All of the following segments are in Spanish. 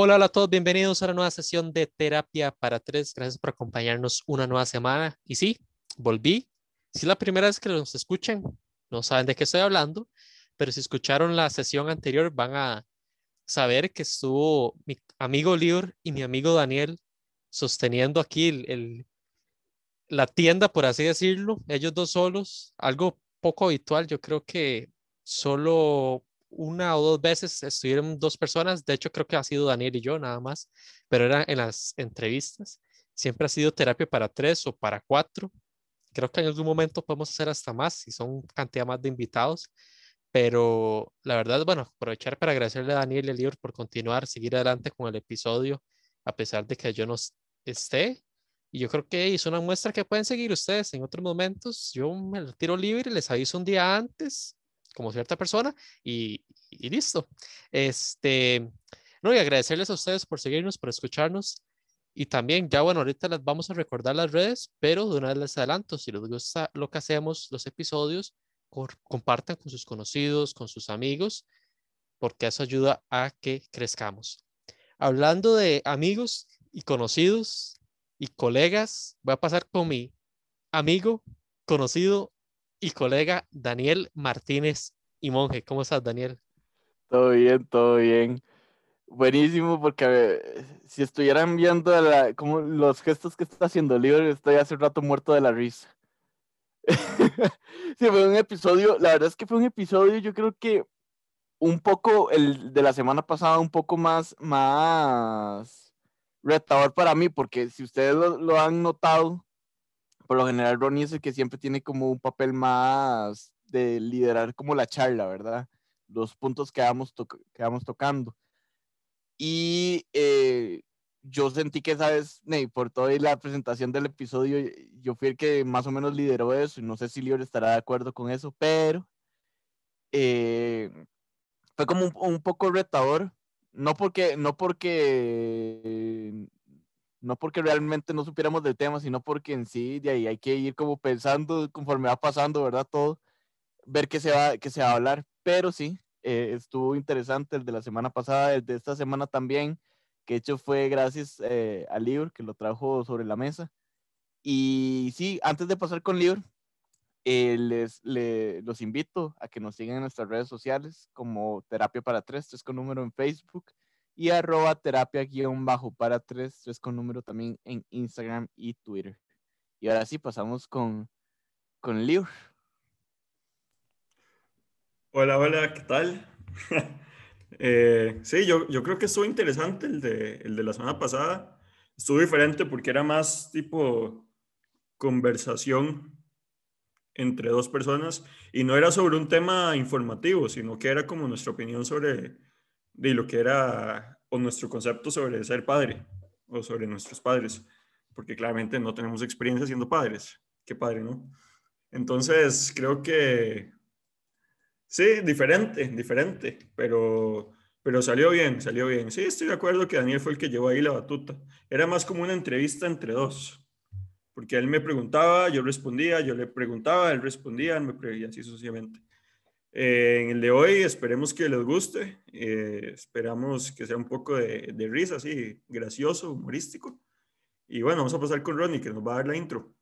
Hola, hola a todos, bienvenidos a una nueva sesión de Terapia para Tres. Gracias por acompañarnos una nueva semana. Y sí, volví. Si es la primera vez que nos escuchan, no saben de qué estoy hablando, pero si escucharon la sesión anterior van a saber que estuvo mi amigo Lior y mi amigo Daniel sosteniendo aquí el, la tienda, por así decirlo, ellos dos solos, algo poco habitual. Yo creo que solo una o dos veces estuvieron dos personas, de hecho creo que ha sido Daniel y yo nada más, pero era en las entrevistas. Siempre ha sido terapia para tres o para cuatro. Creo que en algún momento podemos hacer hasta más si son cantidad más de invitados. Pero la verdad, bueno, aprovechar para agradecerle a Daniel y a Lior por continuar, seguir adelante con el episodio, a pesar de que yo no esté. Y yo creo que es una muestra que pueden seguir ustedes en otros momentos. Yo me lo tiro libre, les aviso un día antes como cierta persona y, listo. Este, no, y agradecerles a ustedes por seguirnos, por escucharnos. Y también, ya bueno, ahorita les vamos a recordar las redes, pero de una vez les adelanto, si les gusta lo que hacemos, los episodios, compartan con sus conocidos, con sus amigos, porque eso ayuda a que crezcamos. Hablando de amigos y conocidos y colegas, voy a pasar con mi amigo, conocido y colega Daniel Martínez y Monje. ¿Cómo estás, Daniel? Todo bien, todo bien. Buenísimo, porque si estuvieran viendo como los gestos que está haciendo Libre, estoy hace rato muerto de la risa. sí, fue un episodio, la verdad es que fue un episodio, yo creo que un poco, el de la semana pasada, un poco más, más retador para mí, porque si ustedes lo han notado, por lo general Ronnie es el que siempre tiene como un papel más de liderar como la charla, ¿verdad? Los puntos que vamos, vamos tocando. Y eh, yo sentí que, ¿sabes? Ney, por toda la presentación del episodio, yo fui el que más o menos lideró eso, y no sé si Lior estará de acuerdo con eso, pero eh, fue como un, un, poco retador, no porque, no porque no porque realmente no supiéramos del tema, sino porque en sí de ahí hay que ir como pensando conforme va pasando, ¿verdad? Todo, ver qué se va, qué se va a hablar. Pero sí, eh, estuvo interesante el de la semana pasada, el de esta semana también, que hecho fue gracias eh, a Lior, que lo trajo sobre la mesa. Y sí, antes de pasar con Lior, eh, les, los invito a que nos sigan en nuestras redes sociales como Terapia para Tres, tres con número en Facebook y arroba terapia guion bajo para tres, tres con número también en Instagram y Twitter. Y ahora sí, pasamos con, con Lior. Hola, hola, ¿qué tal? eh, sí, yo, yo creo que estuvo interesante el de, el de la semana pasada. Estuvo diferente porque era más tipo conversación entre dos personas y no era sobre un tema informativo, sino que era como nuestra opinión sobre de lo que era o nuestro concepto sobre ser padre o sobre nuestros padres, porque claramente no tenemos experiencia siendo padres. Qué padre, ¿no? Entonces, creo que sí, diferente, diferente, pero, pero salió bien, salió bien. Sí, estoy de acuerdo que Daniel fue el que llevó ahí la batuta. Era más como una entrevista entre dos, porque él me preguntaba, yo respondía, yo le preguntaba, él respondía, me y así sucesivamente. Eh, en el de hoy esperemos que les guste, eh, esperamos que sea un poco de, de, risa, así, gracioso, humorístico. Y bueno, vamos a pasar con Ronnie, que nos va a dar la intro.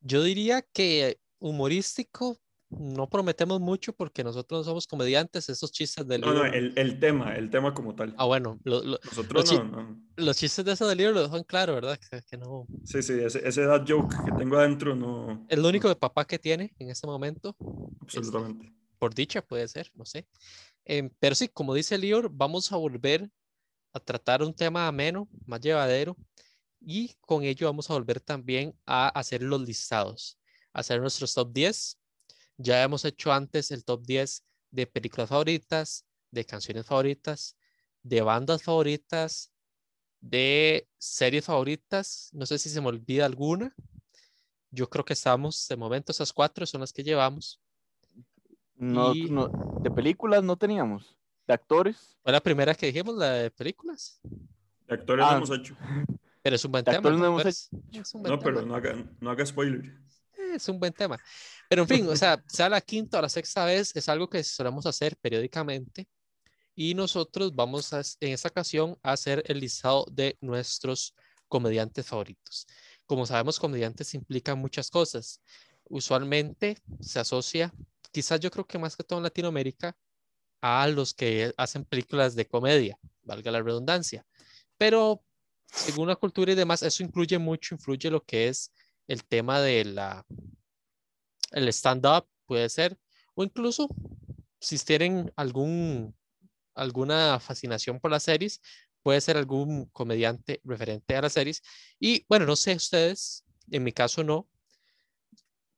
Yo diría que humorístico no prometemos mucho porque nosotros no somos comediantes, esos chistes del libro. No, no, el, el, tema, el tema como tal. Ah, bueno, nosotros los, no, no, los chistes de ese del libro lo dejan claro, ¿verdad? Que, no... Sí, sí, ese, ese dad joke que tengo adentro no... El único de papá que tiene en este momento. Absolutamente. Este, por dicha puede ser, no sé. Em, pero sí, como dice Lior, vamos a volver a tratar un tema ameno, más llevadero, y con ello vamos a volver también a hacer los listados, hacer nuestros top 10. Ya hemos hecho antes el top 10 de películas favoritas, de canciones favoritas, de bandas favoritas, de series favoritas. No sé si se me olvida alguna. Yo creo que estamos, de momento, esas cuatro son las que llevamos. No, no, de películas no teníamos. De actores. Fue la primera que dijimos, la de películas. De actores no ah. hemos hecho. Pero es un buen tema. No, hemos hecho. no pero no haga, no haga spoiler. Es un buen tema. Pero en fin, o sea, sea la quinta o la sexta vez, es algo que solemos hacer periódicamente. y nosotros vamos a, en esta ocasión a hacer el listado de nuestros comediantes favoritos. Como sabemos, comediantes implican muchas cosas. Usualmente se asocia, quizás yo creo que más que todo en Latinoamérica, a los que hacen películas de comedia, valga la redundancia. Pero según la cultura y demás, eso incluye mucho, influye lo que es el tema de la el stand-up, puede ser, o incluso si tienen algún alguna fascinación por las series, puede ser algún comediante referente a las series. Y bueno, no sé ustedes, en mi caso no,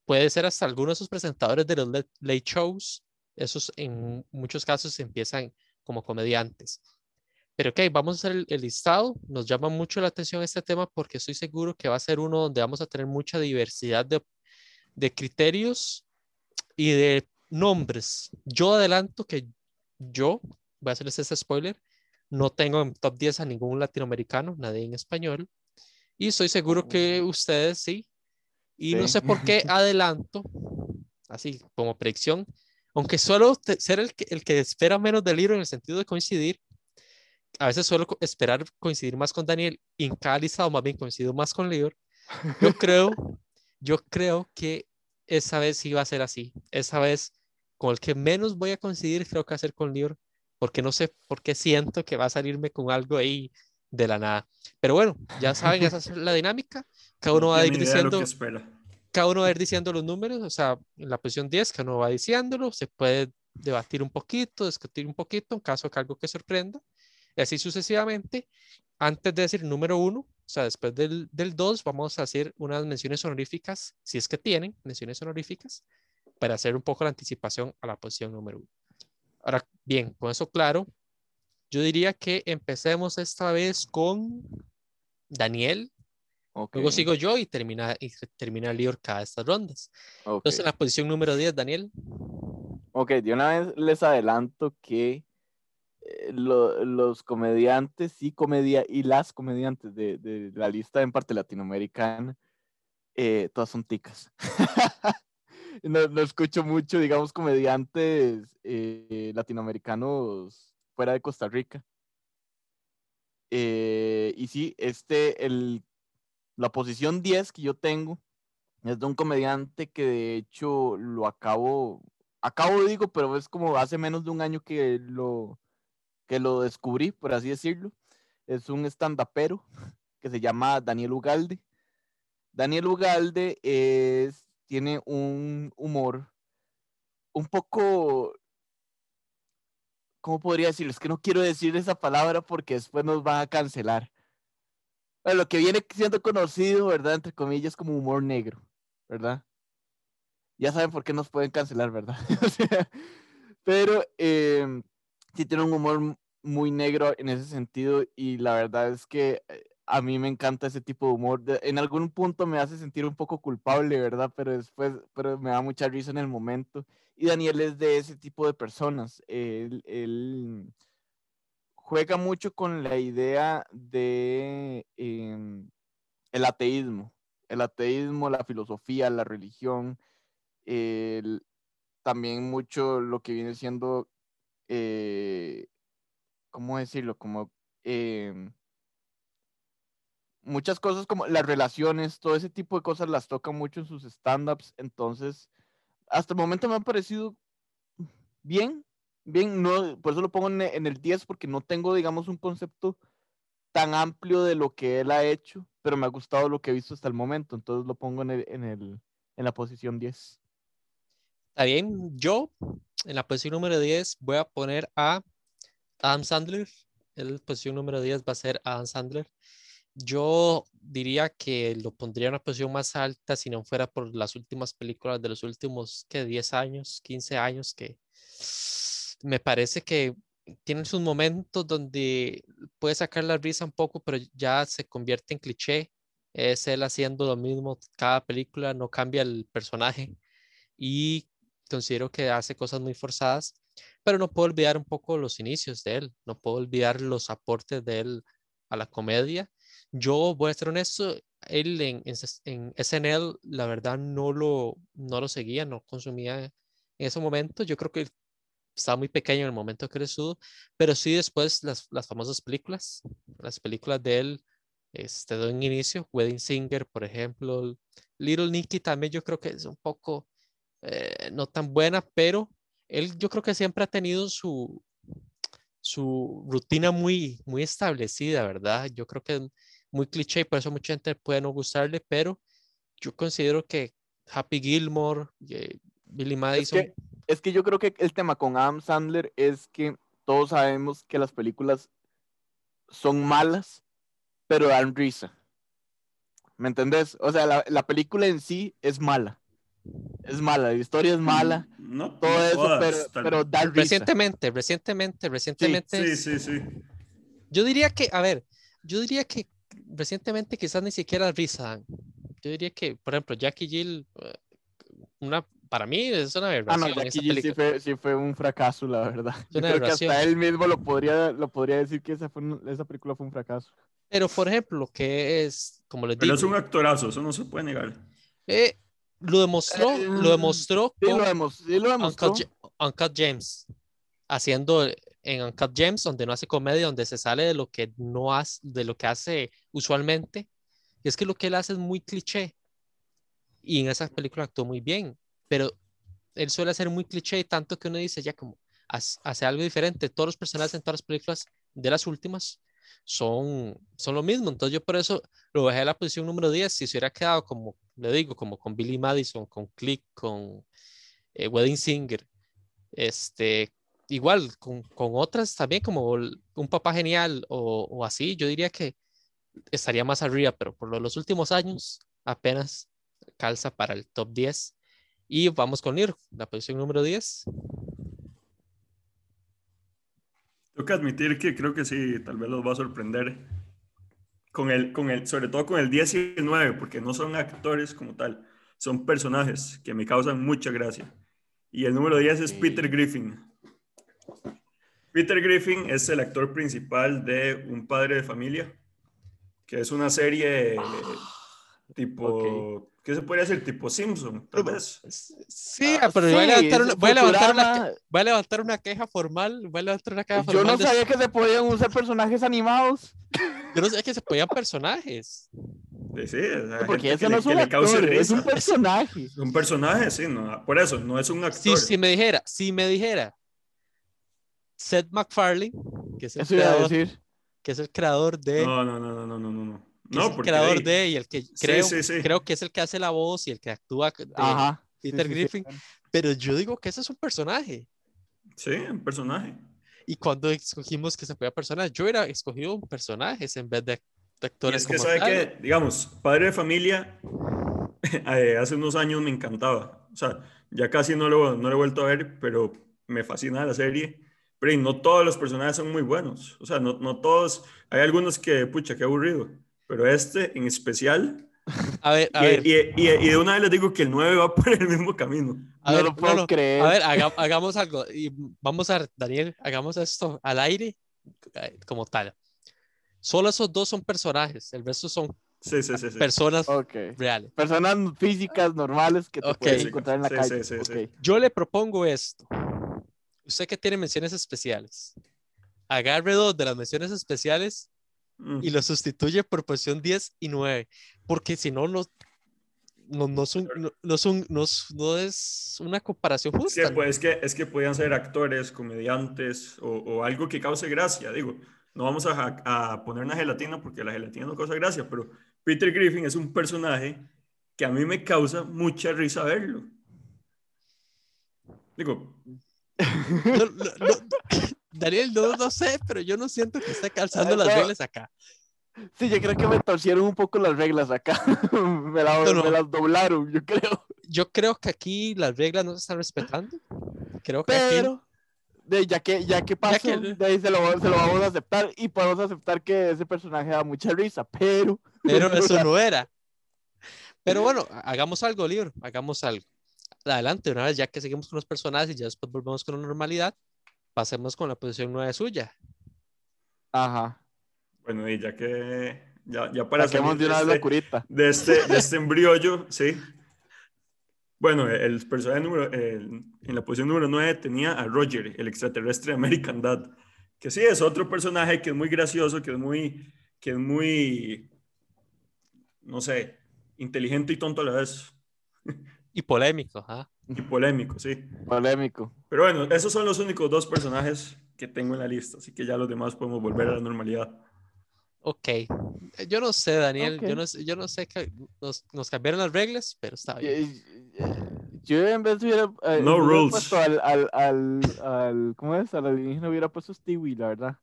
puede ser hasta algunos de esos presentadores de los late shows, esos en muchos casos empiezan como comediantes. Pero ok, vamos a hacer el, listado. Nos llama mucho la atención este tema porque estoy seguro que va a ser uno donde vamos a tener mucha diversidad de, de criterios y de nombres. Yo adelanto que yo, voy a hacerles este spoiler, no tengo en top 10 a ningún latinoamericano, nadie en español. Y estoy seguro que ustedes sí. Y no sé por qué adelanto, así como predicción, aunque suelo ser el que, el que espera menos del libro en el sentido de coincidir, a veces suelo esperar coincidir más con Daniel y en cada listado más bien coincido más con Lior. Yo creo, yo creo que esa vez sí va a ser así. Esa vez con el que menos voy a coincidir creo que va a ser con Lior, porque no sé por qué siento que va a salirme con algo ahí de la nada. Pero bueno, ya saben, esa es la dinámica. Cada uno va a ir diciendo cada uno va a ir diciendo los números, o sea, en la posición 10 cada uno va diciéndolo, se puede debatir un poquito, discutir un poquito en caso que algo que sorprenda y así sucesivamente. Antes de decir número uno, o sea, después del, del dos, vamos a hacer unas menciones honoríficas, si es que tienen menciones honoríficas, para hacer un poco la anticipación a la posición número uno. Ahora, bien, con eso claro, yo diría que empecemos esta vez con Daniel. Luego sigo yo y termina, y termina Lior cada de estas rondas. Entonces, en la posición número 10, Daniel. Ok, de una vez les adelanto que eh, los comediantes y comedia y las comediantes de, la lista en parte latinoamericana, eh, todas son ticas. no, escucho mucho, digamos, comediantes eh, latinoamericanos fuera de Costa Rica. y sí, este, el, la posición 10 que yo tengo es de un comediante que de hecho lo acabo, acabo digo, pero es como hace menos de un año que lo, que lo descubrí, por así decirlo. Es un stand-upero que se llama Daniel Ugalde. Daniel Ugalde es, tiene un humor un poco, ¿cómo podría decirlo? Es que no quiero decir esa palabra porque después nos van a cancelar. Lo que viene siendo conocido, ¿verdad? Entre comillas, como humor negro, ¿verdad? Ya saben por qué nos pueden cancelar, ¿verdad? pero eh, sí tiene un humor muy negro en ese sentido y la verdad es que eh, a mí me encanta ese tipo de humor. en algún punto me hace sentir un poco culpable, ¿verdad? Pero después, pero me da mucha risa en el momento. Y Daniel es de ese tipo de personas. Él, juega mucho con la idea de em, el ateísmo. El ateísmo, la filosofía, la religión. también mucho lo que viene siendo eh, ¿cómo decirlo? Como em, muchas cosas como las relaciones, todo ese tipo de cosas las toca mucho en sus stand-ups. Entonces, hasta el momento me ha parecido bien, bien, no, por eso lo pongo en, el 10 porque no tengo, digamos, un concepto tan amplio de lo que él ha hecho, pero me ha gustado lo que he visto hasta el momento, entonces lo pongo en, el, en, el, en la posición 10. Está bien, yo en la posición número 10 voy a poner a Adam Sandler. El posición número 10 va a ser Adam Sandler. Yo diría que lo pondría en una posición más alta si no fuera por las últimas películas de los últimos que 10 años, 15 años, que me parece que tienen sus momentos donde puede sacar la risa un poco, pero ya se convierte en cliché. Es él haciendo lo mismo cada película, no cambia el personaje y considero que hace cosas muy forzadas pero no puedo olvidar un poco los inicios de él, no puedo olvidar los aportes de él a la comedia. Yo voy a ser honesto, él en, en, SNL, la verdad, no lo, no lo seguía, no consumía en ese momento. Yo creo que estaba muy pequeño en el momento que estuvo, pero sí después las, las famosas películas, las películas de él, este, de un inicio, Wedding Singer, por ejemplo, Little Nicky también yo creo que es un poco eh, no tan buena, pero él yo creo que siempre ha tenido su, su rutina muy, muy establecida, ¿verdad? Yo creo que es muy cliché y por eso mucha gente puede no gustarle, pero yo considero que Happy Gilmore, eh, Billy Madison... Es que, es que yo creo que el tema con Adam Sandler es que todos sabemos que las películas son malas, pero dan risa. ¿Me entendés? O sea, la, la película en sí es mala. Es mala, la historia es mala. No, todo no eso, todas, pero, tal- pero da risa. Recientemente, recientemente, recientemente. Sí, sí, sí. Yo diría que, a ver, yo diría que recientemente quizás ni siquiera risa dan. Yo diría que, por ejemplo, Jackie Jill, eh, una, para mí es una Ah, aberración no, esa Jackie Jill sí fue, sí fue un fracaso, la verdad. Yo una creo que hasta él mismo lo podría, lo podría decir que esa, fue un- esa película fue un fracaso. Pero, por ejemplo, lo que es, como les Pero digo, es un actorazo, eso no se puede negar. eh, lo demostró, Eh, lo demostró Sí, con lo, demos, sí lo demostró. Uncut, Uncut James, haciendo en Uncut James, donde no hace comedia, donde se sale de lo que no hace, de lo que hace usualmente. Y es que lo que él hace es muy cliché. Y en esa película actuó muy bien, pero él suele hacer muy cliché, tanto que uno dice ya como hace algo diferente. Todos los personajes en todas las películas de las últimas son, son lo mismo. Entonces yo por eso lo bajé a la posición número 10. Si se hubiera quedado como, le digo, como con Billy Madison, con Click, con eh, Wedding Singer, este, igual con, con otras también como Un Papá Genial o, o así, yo diría que estaría más arriba, pero por lo- los últimos años apenas calza para el top 10. Y vamos con Niro, la posición número 10. Tengo que admitir que creo que sí, tal vez los va a sorprender. Con el, con el, sobre todo con el 10 y el 9, porque no son actores como tal, son personajes que me causan mucha gracia. Y el número 10 es Peter Griffin. Peter Griffin es el actor principal de Un Padre de Familia, que es una serie tipo, ¿qué se podría decir? Tipo Simpson, tal vez. Sí, Ah, pero voy, a sí, levantar es una, voy a levantar una voy a levantar una queja formal. Voy a levantar una queja Yo formal. no de- sabía que se podían usar personajes animados. yo no sabía que se podían personajes. Sí, sí, o sea, Porque no es que un actor, es un personaje. Un personaje, sí, no, por eso, no es un actor. si me dijera, si me dijera Seth MacFarlane, que es el, Eso iba a creador, decir. que es el creador de, No, no, no, no, no, no, no. No. es el porque creador hey, de y el que creo, sí, sí. creo que es el que hace la voz y el que actúa de Ajá. Peter. Griffin, pero yo digo que ese es un personaje. Sí, un personaje. Y cuando escogimos que se podía personaje, yo hubiera escogido un personaje en vez de, de Y actores es que como sabe tal. que, digamos, Padre de Familia, eh, hace unos años me encantaba. O sea, ya casi no lo, no lo he vuelto a ver, pero me fascina la serie. Pero y no todos los personajes son muy buenos. O sea, no, no todos. Hay algunos que, pucha, qué aburrido. Pero este en especial. A ver, a y, ver, y- y- y de una vez les digo que el 9 va por el mismo camino. a no ver, lo puedo no, no, creer. A ver, haga- hagamos algo. Y vamos a, Daniel, hagamos esto al aire eh, como tal. Solo esos dos son personajes, el resto son Sí, sí, sí. sí. personas Ok. reales. Personas físicas normales que te Ok. puedes encontrar en la Sí, calle. sí, sí, sí. Ok. Yo le propongo esto. Usted que tiene menciones especiales, agarre dos de las menciones especiales Mm. y lo sustituye por posición 10 y 9, porque si no, no, no, no, son- no, no son- no es- no es una comparación Sí, justa. pues es que, es que podían ser actores, comediantes o, o algo que cause gracia. Digo, no vamos a, a poner una gelatina porque la gelatina no causa gracia, pero Peter Griffin es un personaje que a mí me causa mucha risa verlo. Digo, No, no, no, Daniel, no, no sé, pero yo no siento que esté calzando las reglas acá. Sí, yo creo que me torcieron un poco las reglas acá. me, la- No, no. me las doblaron, yo creo. Yo creo que aquí las reglas no se están respetando. Creo que aquí Pero, de, ya que, ya que pasó, que- de ahí se lo, se lo vamos a aceptar y podemos aceptar que ese personaje da mucha risa, pero... Pero eso no era. Pero bueno, hagamos algo, libro, hagamos algo. Adelante, una vez ya que seguimos con los personajes y ya después volvemos con la normalidad, pasemos con la posición 9 suya. Ajá. bueno, y ya que, ya, ya para Saquemos de una vez de la este, curita. de este, de este embriollo, sí. Bueno, el personaje número, el- en la posición número 9 tenía a Roger, el extraterrestre de American Dad, que sí es otro personaje que es muy gracioso, que es muy, que es muy, no sé, inteligente y tonto a la vez, Y polémico, ¿ah? y polémico, sí. Polémico. Pero bueno, esos son los únicos dos personajes que tengo en la lista, así que ya los demás podemos volver a la normalidad. Ok. Eh, Yo no sé, Daniel. Yo Ok. no sé, yo no sé que nos, nos cambiaron las reglas, pero está bien. Yo, yo en vez de hubiera, eh, No hubiera rules. puesto al, al, al, al- ¿cómo es? Al alienígena hubiera puesto Stewie, la verdad.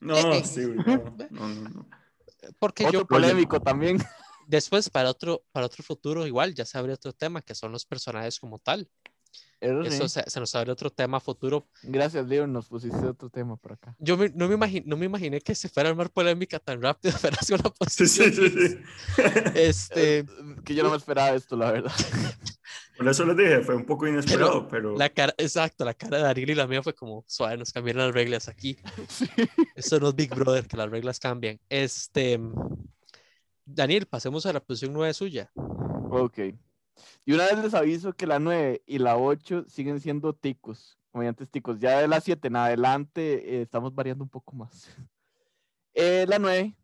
No, Eh, no, no, no, no. Porque Otro yo polémico también. Después para otro, para otro futuro igual ya se abre otro tema que son los personajes como tal. Eso Eso sí. se, se nos abre otro tema futuro. Gracias, Leo, nos pusiste otro tema por acá. Yo me- no, me imagi- no me imaginé que se fuera a armar polémica tan rápido, pero es una posición. sí, sí. Este, que yo no me esperaba esto, la verdad. Por eso les dije, fue un poco inesperado, pero, la cara, exacto, la cara de Daniel y la mía fue como, suave, nos cambiaron las reglas aquí. Sí. Eso no es Big Brother, que las reglas cambian. Este, Daniel, pasemos a la posición 9 suya. Ok. Y una vez les aviso que la 9 y la 8 siguen siendo ticos, comediantes ticos. Ya de la 7 en adelante eh, estamos variando un poco más. Eh, la 9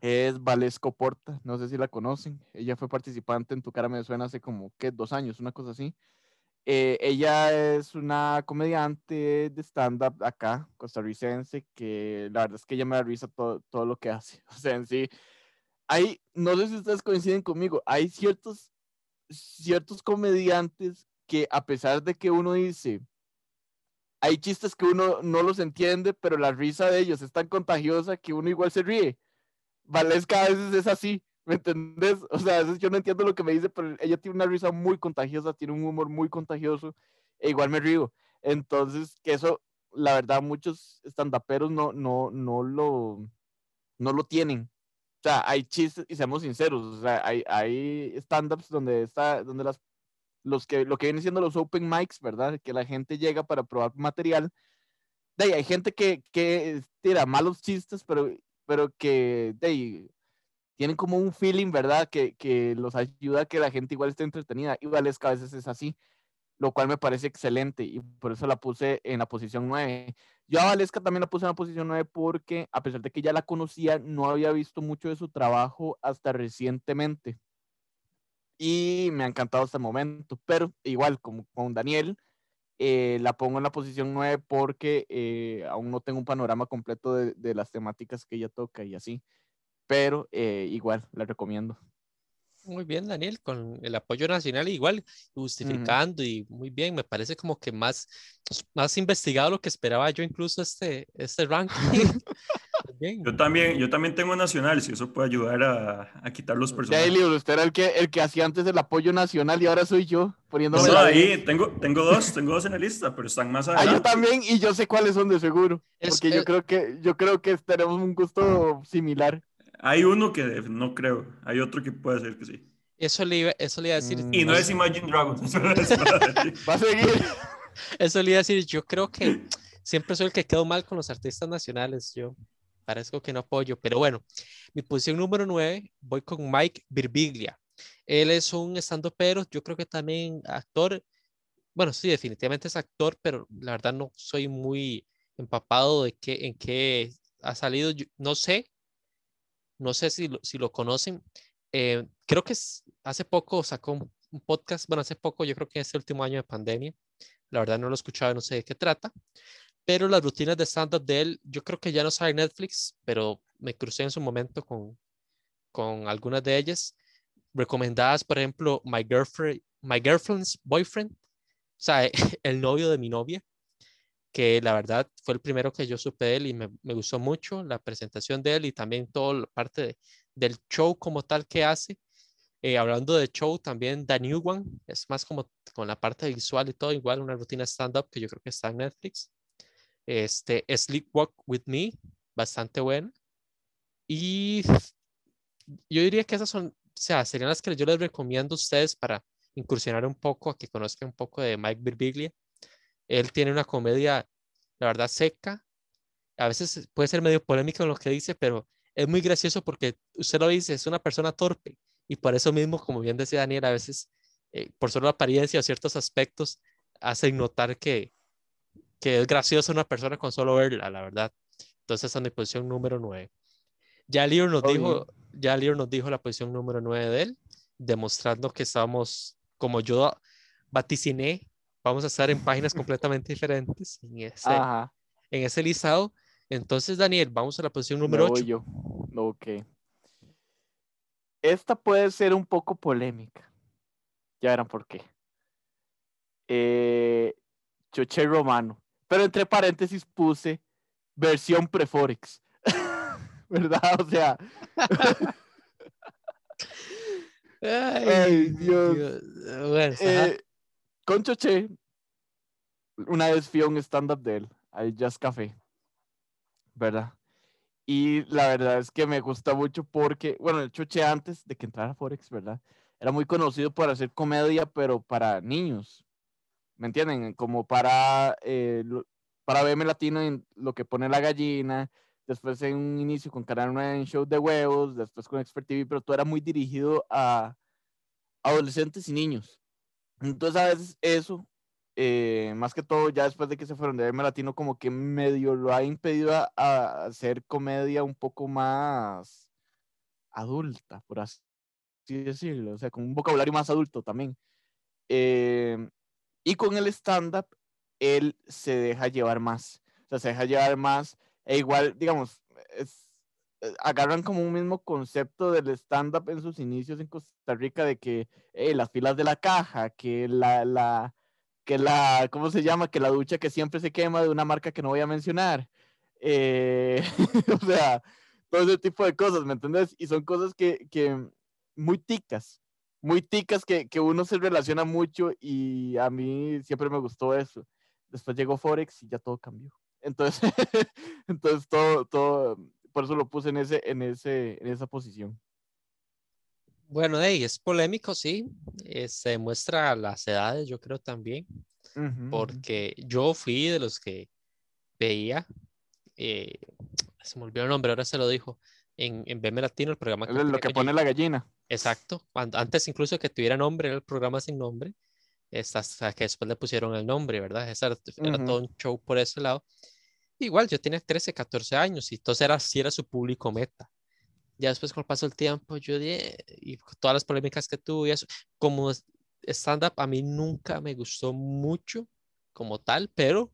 es Valesco Porta, no sé si la conocen. Ella fue participante en Tu cara me suena hace como, ¿qué? Dos años, una cosa así. Eh, ella es una comediante de stand-up acá, costarricense, que la verdad es que ella me da risa todo, todo lo que hace. O sea, en sí, hay, no sé si ustedes coinciden conmigo, hay ciertos, ciertos comediantes que a pesar de que uno dice, hay chistes que uno no los entiende, pero la risa de ellos es tan contagiosa que uno igual se ríe. Valesca a veces es así, ¿me entendés? O sea, a veces yo no entiendo lo que me dice, pero ella tiene una risa muy contagiosa, tiene un humor muy contagioso, e igual me río. Entonces, que eso, la verdad, muchos estandaperos no, no, no lo, no lo tienen. O sea, hay chistes, y seamos sinceros, o sea, hay, hay stand-ups donde está, donde las, los que, lo que vienen siendo los open mics, ¿verdad? Que la gente llega para probar material. De ahí, hay gente que, que tira malos chistes, pero, pero que de ahí, tienen como un feeling, ¿verdad? Que, que los ayuda a que la gente igual esté entretenida. Y Valesca a veces es así, lo cual me parece excelente y por eso la puse en la posición 9. Yo a Valesca también la puse en la posición 9 porque a pesar de que ya la conocía, no había visto mucho de su trabajo hasta recientemente. Y me ha encantado hasta el momento, pero igual como con Daniel, eh, la pongo en la posición 9 porque eh, aún no tengo un panorama completo de, de las temáticas que ella toca y así. Pero eh, igual, la recomiendo. Muy bien, Daniel, con el apoyo nacional igual, justificando y muy bien, me parece como que más, más investigado lo que esperaba yo incluso este, este ranking. Bien. yo también, yo también tengo nacional, si eso puede ayudar a, a quitar los Ya, personajes. Elio, usted era el que, el que hacía antes el apoyo nacional y ahora soy yo poniéndome No, ahí tengo, tengo dos, tengo dos en la lista, pero están más Ah, yo adelante. también y yo sé cuáles son de seguro, Es- porque yo creo que yo creo que tenemos un gusto similar. Hay uno que no creo, hay otro que puede ser que sí. Eso le iba, eso le iba a decir. Mm. Y no es Imagine Dragons. eso es- Va a seguir. Eso le iba a decir, yo creo que siempre soy el que quedo mal con los artistas nacionales. Yo parezco que no apoyo, pero bueno, mi posición número 9, voy con Mike Birbiglia. Él es un estando pero, yo creo que también actor. Bueno, sí, definitivamente es actor, pero la verdad no soy muy empapado de qué, en qué ha salido. Yo- no sé, no sé si si lo conocen. Eh, creo que hace poco sacó un, un podcast, bueno, hace poco, yo creo que este último año de pandemia. La verdad no lo he escuchado, no sé de qué trata. Pero las rutinas de stand-up de él, yo creo que ya no sale en Netflix, pero me crucé en su momento con, con algunas de ellas. Recomendadas, por ejemplo, My, Girlfriend, My Girlfriend's Boyfriend, o sea, el novio de mi novia, que la verdad fue el primero que yo supe de él y me, me gustó mucho la presentación de él y también toda parte de- del show como tal que hace. Eh, hablando de show, también The New One, es más como con la parte visual y todo, igual una rutina stand-up que yo creo que está en Netflix. Este, Sleepwalk With Me, bastante buena. Y yo diría que esas son, o sea, serían las que yo les recomiendo a ustedes para incursionar un poco, a que conozcan un poco de Mike Birbiglia. Él tiene una comedia, la verdad, seca. A veces puede ser medio polémico en lo que dice, pero es muy gracioso porque usted lo dice, es una persona torpe. Y por eso mismo, como bien decía Daniel, a veces eh, por solo la apariencia, ciertos aspectos, hacen notar que, que es graciosa una persona con solo verla, la verdad. Entonces, es mi posición número 9. Ya Leo nos dijo, ya Leo nos dijo la posición número 9 de él, demostrando que estamos, como yo vaticiné, vamos a estar en páginas completamente diferentes en ese, en ese listado. Entonces, Daniel, vamos a la posición número 8. Yo. Ok. Esta puede ser un poco polémica. Ya verán por qué. Eh, Choche Romano. Pero entre paréntesis puse versión Preforex. ¿Verdad? O sea. Ay, Dios. Eh, con Choche, una vez fui a un stand-up de él, al Jazz Café. ¿Verdad? Y la verdad es que me gusta mucho porque, bueno, el Choche antes de que entrara Forex, ¿verdad? Era muy conocido por hacer comedia, pero para niños. ¿Me entienden? Como para, eh, para BM Latino en lo que pone la gallina, después en un inicio con Canal 9 en Show de Huevos, después con Expert TV, pero todo era muy dirigido a adolescentes y niños. Entonces a veces eso, eh, más que todo ya después de que se fueron de BM Latino, como que medio lo ha impedido a, hacer comedia un poco más adulta, por así decirlo, o sea, con un vocabulario más adulto también. Eh, y con el stand-up, él se deja llevar más. O sea, se deja llevar más. E igual, digamos, es, agarran como un mismo concepto del stand-up en sus inicios en Costa Rica de que las filas de la caja, que la, la, que la, ¿cómo se llama? Que la ducha que siempre se quema de una marca que no voy a mencionar. Eh, o sea, todo ese tipo de cosas, ¿me entiendes? Y son cosas que, que muy ticas, muy ticas que, que, uno se relaciona mucho y a mí siempre me gustó eso. Después llegó Forex y ya todo cambió. Entonces, entonces todo, todo, por eso lo puse en, ese, en, ese, en esa posición. Bueno, hey, es polémico, sí. Eh, se muestra las edades, yo creo también, porque yo fui de los que veía, eh, se me olvidó el nombre, ahora se lo dijo, en, en BM Latino, el programa. Que lo que pone la gallina. Exacto. Antes incluso que tuviera nombre, era el programa sin nombre. Hasta que después le pusieron el nombre, ¿verdad? era, todo un show por ese lado. Igual, yo tenía 13, 14 años y entonces era, sí era su público meta. Ya después, con el paso del tiempo, yo dije, y todas las polémicas que tuve, eso, como stand-up, a mí nunca me gustó mucho como tal, pero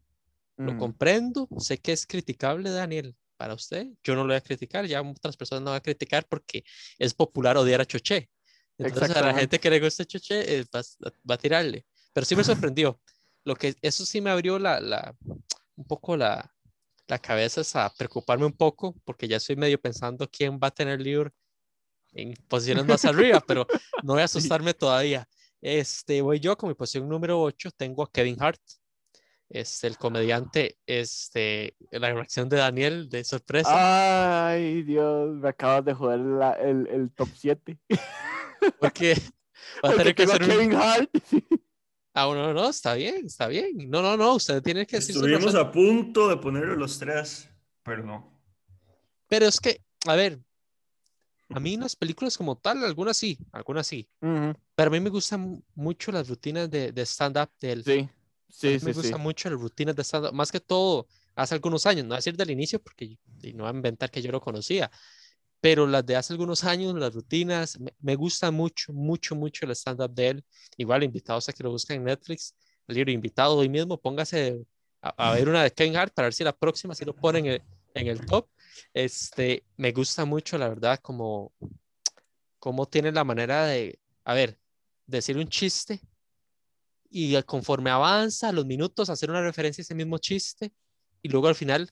lo comprendo. Sé que es criticable, Daniel, para usted. Yo no lo voy a criticar, ya otras personas no van a criticar porque es popular odiar a Choché. Entonces a la gente que le gusta Choché eh, va, va, a tirarle. Pero sí me sorprendió. Lo que eso sí me abrió la, la un poco la, la cabeza es a preocuparme un poco porque ya estoy medio pensando quién va a tener libro en posiciones más arriba, pero no voy a asustarme todavía. Este, voy yo con mi posición número 8, tengo a Kevin Hart es el comediante, este, la reacción de Daniel de sorpresa. Ay, Dios, me acabas de joder el, el, top 7. Porque va a tener que ser Hart. Ah, no, no, está bien, está bien. No, no, no, usted tiene que decir. Estuvimos a punto de ponerlo los tres, pero no. Pero es que, a ver, a mí las películas como tal, algunas sí, algunas sí. Pero a mí me gustan mucho las rutinas de, de stand-up del, sí. Sí, me gusta mucho el rutina de stand más que todo hace algunos años, no voy a decir del inicio porque no voy a inventar que yo lo conocía, pero las de hace algunos años, las rutinas, me, gusta mucho, mucho, mucho el stand-up de él. Igual, invitados a que lo busquen en Netflix, el libro invitado hoy mismo, póngase a, ver una de Kevin Hart para ver si la próxima si lo ponen en, en el top. Este, me gusta mucho, la verdad, como, como tiene la manera de, a ver, decir un chiste y conforme avanza los minutos, hacer una referencia a ese mismo chiste y luego al final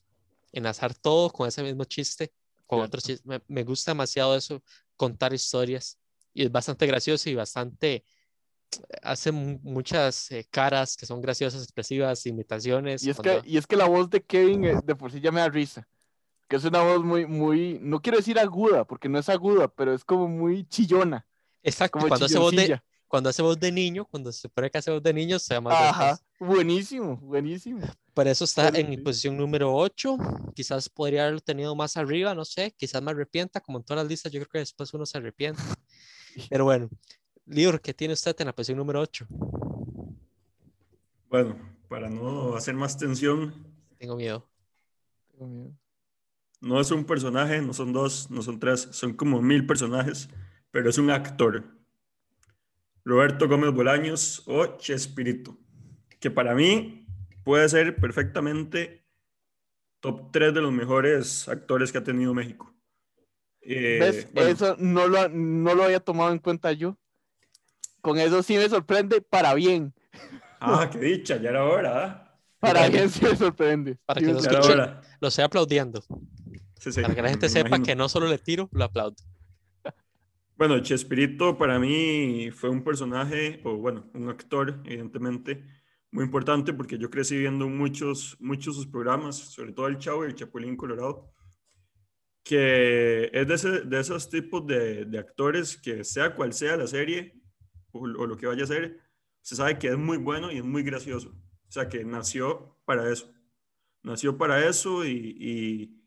enlazar todo con ese mismo chiste, con otros chistes. Me, gusta demasiado eso, contar historias y es bastante gracioso y bastante hace muchas eh, caras que son graciosas, expresivas, imitaciones. Y es, que, y es que la voz de Kevin eh, de por sí ya me da risa. Que es una voz muy, muy, no quiero decir aguda, porque no es aguda, pero es como muy chillona. Exacto, cuando hace voz de, cuando hace voz de niño, cuando se pone que hace voz de niño, se llama. Ajá, buenísimo, buenísimo. Por eso está en mi posición número 8. Quizás podría haberlo tenido más arriba, no sé. Quizás me arrepienta, como en todas las listas, yo creo que después uno se arrepiente. Pero bueno, Lior, ¿qué tiene usted en la posición número 8? Bueno, para no hacer más tensión, Tengo miedo. Tengo miedo. no es un personaje, no son dos, no son tres, son como mil personajes, pero es un actor. Roberto Gómez Bolaños o Chespirito, que para mí puede ser perfectamente top 3 de los mejores actores que ha tenido México. Eh, ¿Ves? bueno, Eso no lo, no lo había tomado en cuenta yo. Con eso sí me sorprende para bien. Ah, qué dicha, ya era hora. ¿ah? Para bien sí me sorprende. para que. Lo estoy aplaudiendo. Sí, sí, Para que la gente sepa imagino. que no solo le tiro, lo aplaudo. Bueno, Chespirito para mí fue un personaje, o bueno, un actor, evidentemente, muy importante porque yo crecí viendo muchos, muchos sus programas, sobre todo El Chavo y El Chapulín Colorado, que es de, ese- de esos tipos de, de actores que sea cual sea la serie o, o lo que vaya a ser, se sabe que es muy bueno y es muy gracioso. O sea, que nació para eso. Nació para eso y, y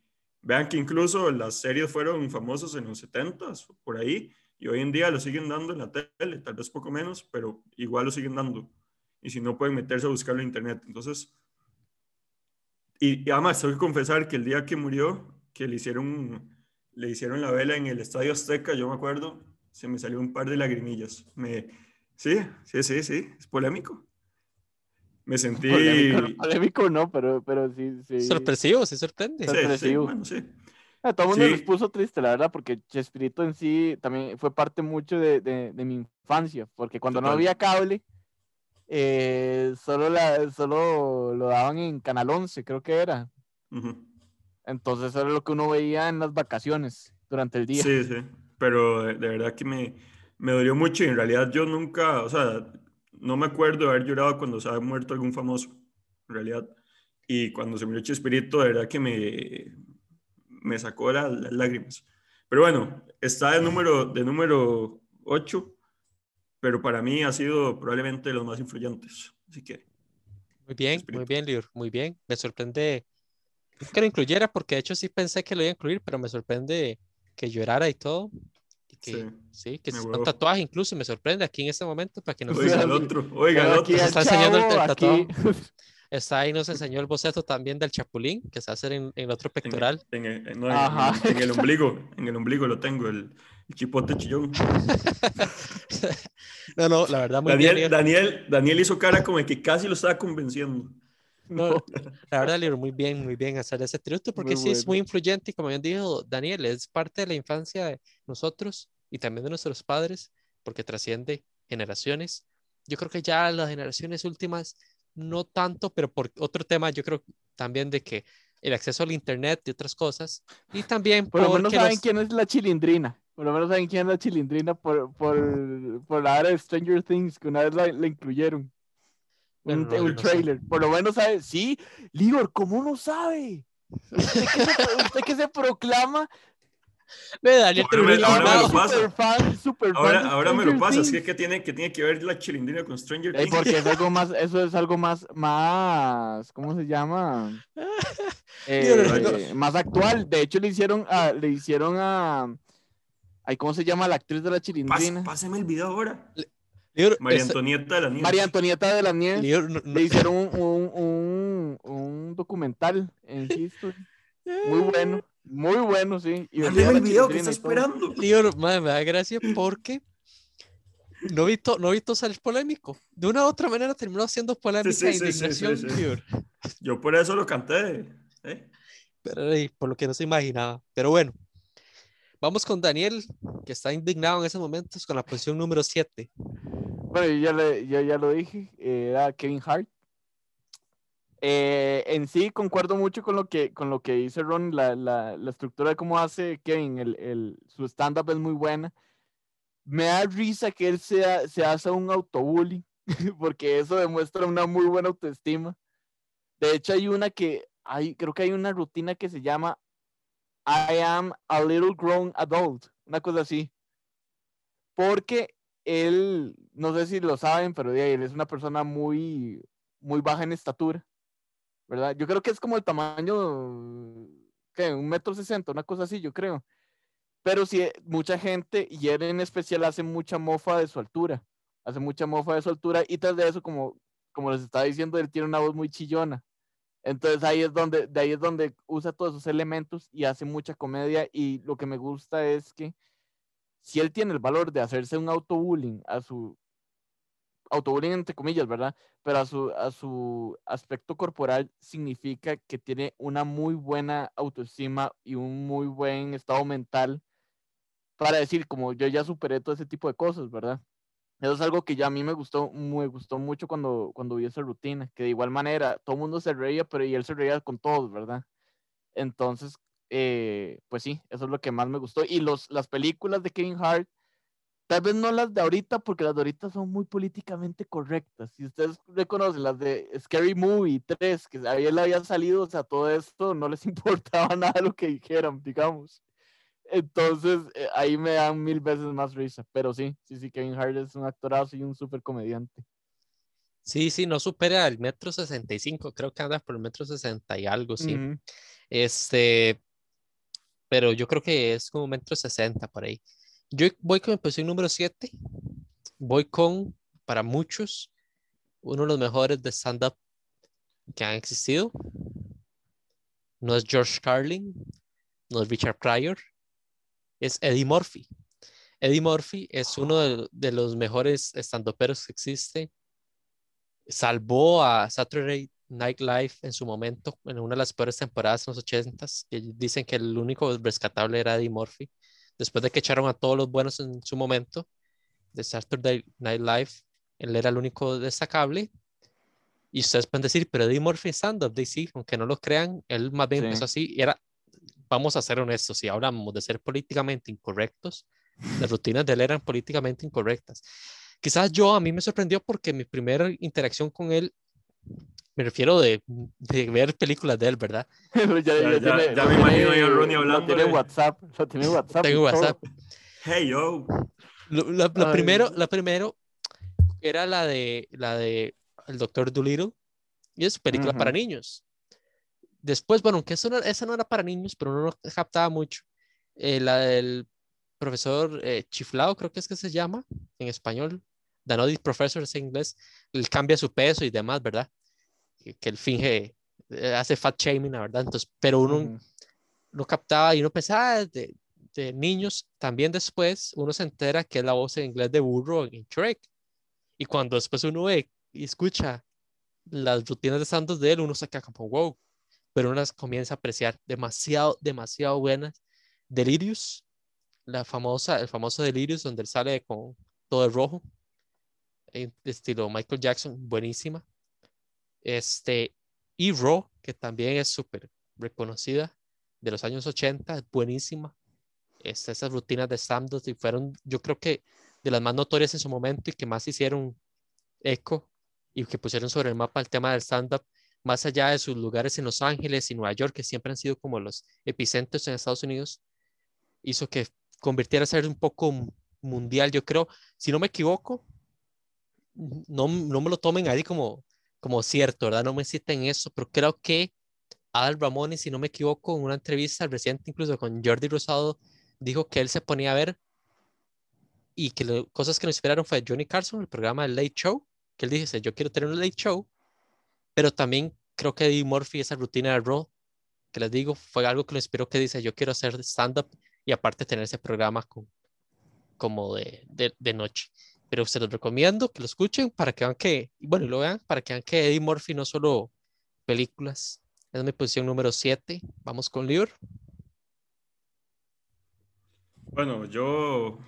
vean que incluso las series fueron famosas en los 70s, por ahí, y hoy en día lo siguen dando en la tele, tal vez poco menos, pero igual lo siguen dando. Y si no, pueden meterse a buscarlo en internet. Entonces, y, y además, tengo que confesar que el día que murió, que le hicieron, le hicieron la vela en el Estadio Azteca, yo me acuerdo, se me salió un par de lagrimillas. Me, sí, sí, sí, sí, es polémico. Me sentí... Polémico, no, polémico no, pero, pero sí. sí. Sorpresivo, sí sorprende. Sí. Sí, sí, sorpresivo. bueno, sí. A todo el mundo Sí. les puso triste, la verdad, porque Chespirito en sí también fue parte mucho de, de- de mi infancia, porque cuando no Total. había cable, eh, solo, la, solo lo daban en Canal 11, creo que era. Ujú. Entonces eso era lo que uno veía en las vacaciones durante el día. Sí, sí, pero de, de verdad que me, me dolió mucho y en realidad yo nunca, o sea, no me acuerdo de haber llorado cuando se ha muerto algún famoso, en realidad. Y cuando se murió Chespirito, de verdad que me, me sacó la- las lágrimas. Pero bueno, está de número, de número 8, pero para mí ha sido probablemente de los más influyentes. Así que, Muy bien, muy Chespirito. bien, Lior, muy bien. Me sorprende que lo incluyera porque de hecho sí pensé que lo iba a incluir, pero me sorprende que llorara y todo. Que Sí, sí, que es un tatuaje incluso me sorprende aquí en este momento para que nos oiga el otro, oiga el otro. está enseñando el- el aquí- está ahí, nos enseñó el boceto también del chapulín que se hace en, en el otro pectoral. En, el- en- no, en- el ombligo, en el ombligo lo tengo, el, el chipote chillón. no, no, la verdad muy bien, Daniel, Lior. Daniel, Daniel hizo cara como que casi lo estaba convenciendo. No, la verdad, Lior, muy bien, muy bien hacer ese tributo porque Muy sí es bueno. muy influyente y como bien dijo Daniel, es parte de la infancia de nosotros y también de nuestros padres porque trasciende generaciones. Yo creo que ya las generaciones últimas no tanto, pero por otro tema yo creo también de que el acceso al internet y otras cosas y también Por lo menos saben los- quién es la chilindrina. Por lo menos saben quién es la chilindrina por, por, por la área de Stranger Things, que una vez la, la incluyeron. Un, no, yo un no sé. trailer. Por lo menos sabe. Sí, Lior, ¿cómo no sabe? Usted que se, usted que se proclama Ve, Daniel Ahora me- terminó ahora me lo pasa. super fan, super fan Ahora, de ahora me lo pasa, es que, tiene, que tiene que ver la chilindrina con Stranger Eh, Things. porque es algo más, eso es algo más, más, ¿cómo se llama? Eh, más actual. De hecho, le hicieron a, le hicieron a, ay, ¿cómo se llama la actriz de la chilindrina? páseme el video ahora. María Antonieta de la Nieve. María Antonieta de Nieves. No- no- Le hicieron un, un, un, un documental en History. Muy bueno, muy bueno, sí. Y el video que está esperando. Lior, madre, me da gracia porque no vi, to- no vi todo salir polémico. De una u otra manera terminó siendo polémica sí, e sí, sí, sí, indignación, sí. Lior. Yo por eso lo canté. ¿eh? Pero, por lo que no se imaginaba. Pero bueno, vamos con Daniel, que está indignado en esos momentos con la posición número 7. Bueno, yo ya, le- yo ya lo dije, era Kevin Hart. Eh, en sí, concuerdo mucho con lo que, con lo que dice Ron, la, la, la estructura de cómo hace Kevin, el, el, su stand-up es muy buena. Me da risa que él sea, se hace un autobullying, porque eso demuestra una muy buena autoestima. De hecho, hay una que, hay, creo que hay una rutina que se llama I am a little grown adult, una cosa así. Porque él, no sé si lo saben, pero él es una persona muy, muy baja en estatura, ¿verdad? Yo creo que es como el tamaño, ¿qué? Un metro sesenta, una cosa así, yo creo. pero sí, mucha gente, y él en especial hace mucha mofa de su altura, hace mucha mofa de su altura, y tras de eso, como, como les estaba diciendo, él tiene una voz muy chillona. Entonces ahí es donde, de ahí es donde usa todos esos elementos y hace mucha comedia, y lo que me gusta es que si él tiene el valor de hacerse un autobullying a su autobullying entre comillas, ¿verdad? Pero a su, a su aspecto corporal significa que tiene una muy buena autoestima y un muy buen estado mental para decir, como yo ya superé todo ese tipo de cosas, ¿verdad? Eso es algo que ya a mí me gustó, me gustó mucho cuando, cuando vi esa rutina, que de igual manera todo el mundo se reía, pero y él se reía con todos, ¿verdad? Entonces, eh, pues sí, eso es lo que más me gustó. Y los, las películas de Kevin Hart, tal vez no las de ahorita, porque las de ahorita son muy políticamente correctas. Si ustedes reconocen las de Scary Movie 3, que a él había salido, o sea, todo esto no les importaba nada lo que dijeran, digamos. Entonces, eh, ahí me dan mil veces más risa. Pero sí, sí, sí, Kevin Hart es un actorazo y un súper comediante. Sí, sí, no supera el metro 65, creo que anda por el metro 60 y algo, sí. Este, pero yo creo que es como metro 60 por ahí. Yo voy con mi posición número 7. Voy con, para muchos, uno de los mejores de stand-up que han existido. No es George Carlin, no es Richard Pryor, es Eddie Murphy. Eddie Murphy es uno de, de los mejores stand-uperos que existe. Salvó a Saturday Night Live en su momento, en una de las peores temporadas en los 80s, que dicen que el único rescatable era Eddie Murphy. Después de que echaron a todos los buenos en su momento, de Saturday Night Live, él era el único destacable. Y ustedes pueden decir, pero Eddie Murphy stand-up, sí, aunque no lo crean, él más bien empezó así, era, vamos a ser honestos, si hablamos de ser políticamente incorrectos, las rutinas de él eran políticamente incorrectas. Quizás yo, a mí me sorprendió porque mi primera interacción con él me refiero de, de, ver películas de él, ¿verdad? ya, ya, ya, ya me imagino a Ronnie hablando. Tiene WhatsApp, lo tiene WhatsApp. Tengo WhatsApp. Hey, yo. La, la primero, la primero era la de, la de El Doctor Dolittle y es película uh -huh. para niños. Después, bueno, aunque eso no, esa no era para niños, pero no lo captaba mucho. Eh, la del profesor eh, Chiflado, creo que es que se llama en español. Naughty Professor es en inglés. Él cambia su peso y demás, ¿verdad? que, que él finge, eh, hace fat shaming, la verdad. Entonces, pero uno -huh. no captaba y uno pensaba de, de, niños. También después uno se entera que es la voz en inglés de burro en Shrek. Y cuando después uno ve y escucha las rutinas de santos de él, uno se queda como wow. Pero uno comienza a apreciar demasiado, demasiado buenas. Delirious, la famosa, el famoso Delirious, donde él sale con todo el rojo, en estilo Michael Jackson, buenísima. Este, y Raw, que también es súper reconocida, de los años 80, buenísima. Este, esas rutinas de stand-up y fueron, yo creo que de las más notorias en su momento y que más hicieron eco y que pusieron sobre el mapa el tema del stand-up, más allá de sus lugares en Los Ángeles y Nueva York, que siempre han sido como los epicentros en Estados Unidos, hizo que convirtiera a ser un poco mundial, yo creo, si no me equivoco, no, no me lo tomen ahí como, como cierto, ¿verdad? No me citen eso, pero creo que Adal Ramón, si no me equivoco, en una entrevista reciente, incluso con Jordi Rosado, dijo que él se ponía a ver y que lo, cosas que nos inspiraron fue Johnny Carson, el programa del Late Show, que él dice, yo quiero tener un Late Show, pero también creo que Eddie Murphy, esa rutina de Raw, que les digo, fue algo que lo inspiró, que dice, yo quiero hacer stand-up y aparte tener ese programa con, como de, de, de noche pero se los recomiendo que lo escuchen para que vean que, bueno, lo vean, para que vean que Eddie Murphy no solo películas, es mi posición número 7. Vamos con Lior. Bueno, yo,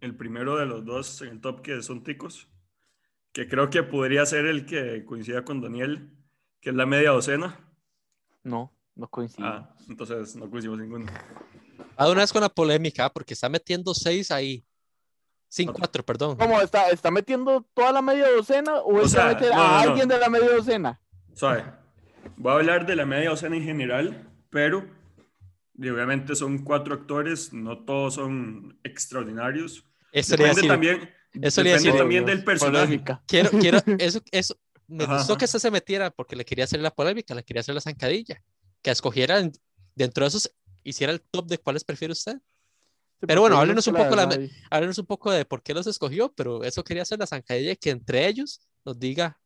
el primero de los dos en el top que son ticos, que creo que podría ser el que coincida con Daniel, que es la media docena. No, no coincide. Ah, entonces no coincidimos ninguno. A una vez con la polémica, porque está metiendo seis ahí. Sin cuatro, perdón. ¿Cómo está? ¿Está metiendo toda la media docena o, o está metiendo no, a no, alguien de la media docena? Suave. Voy a hablar de la media docena en general, pero y obviamente son cuatro actores, no todos son extraordinarios. Eso depende decir, también, eso depende decir, también del personaje. Quiero, quiero, eso, eso, me Ajá. gustó que eso se metiera porque le quería hacer la polémica, le quería hacer la zancadilla, que escogiera dentro de esos, hiciera el top de cuáles prefiere usted. Pero bueno, háblenos un poco la y- Háblenos un poco de por qué los escogió, pero eso quería hacer la zancadilla que entre ellos nos diga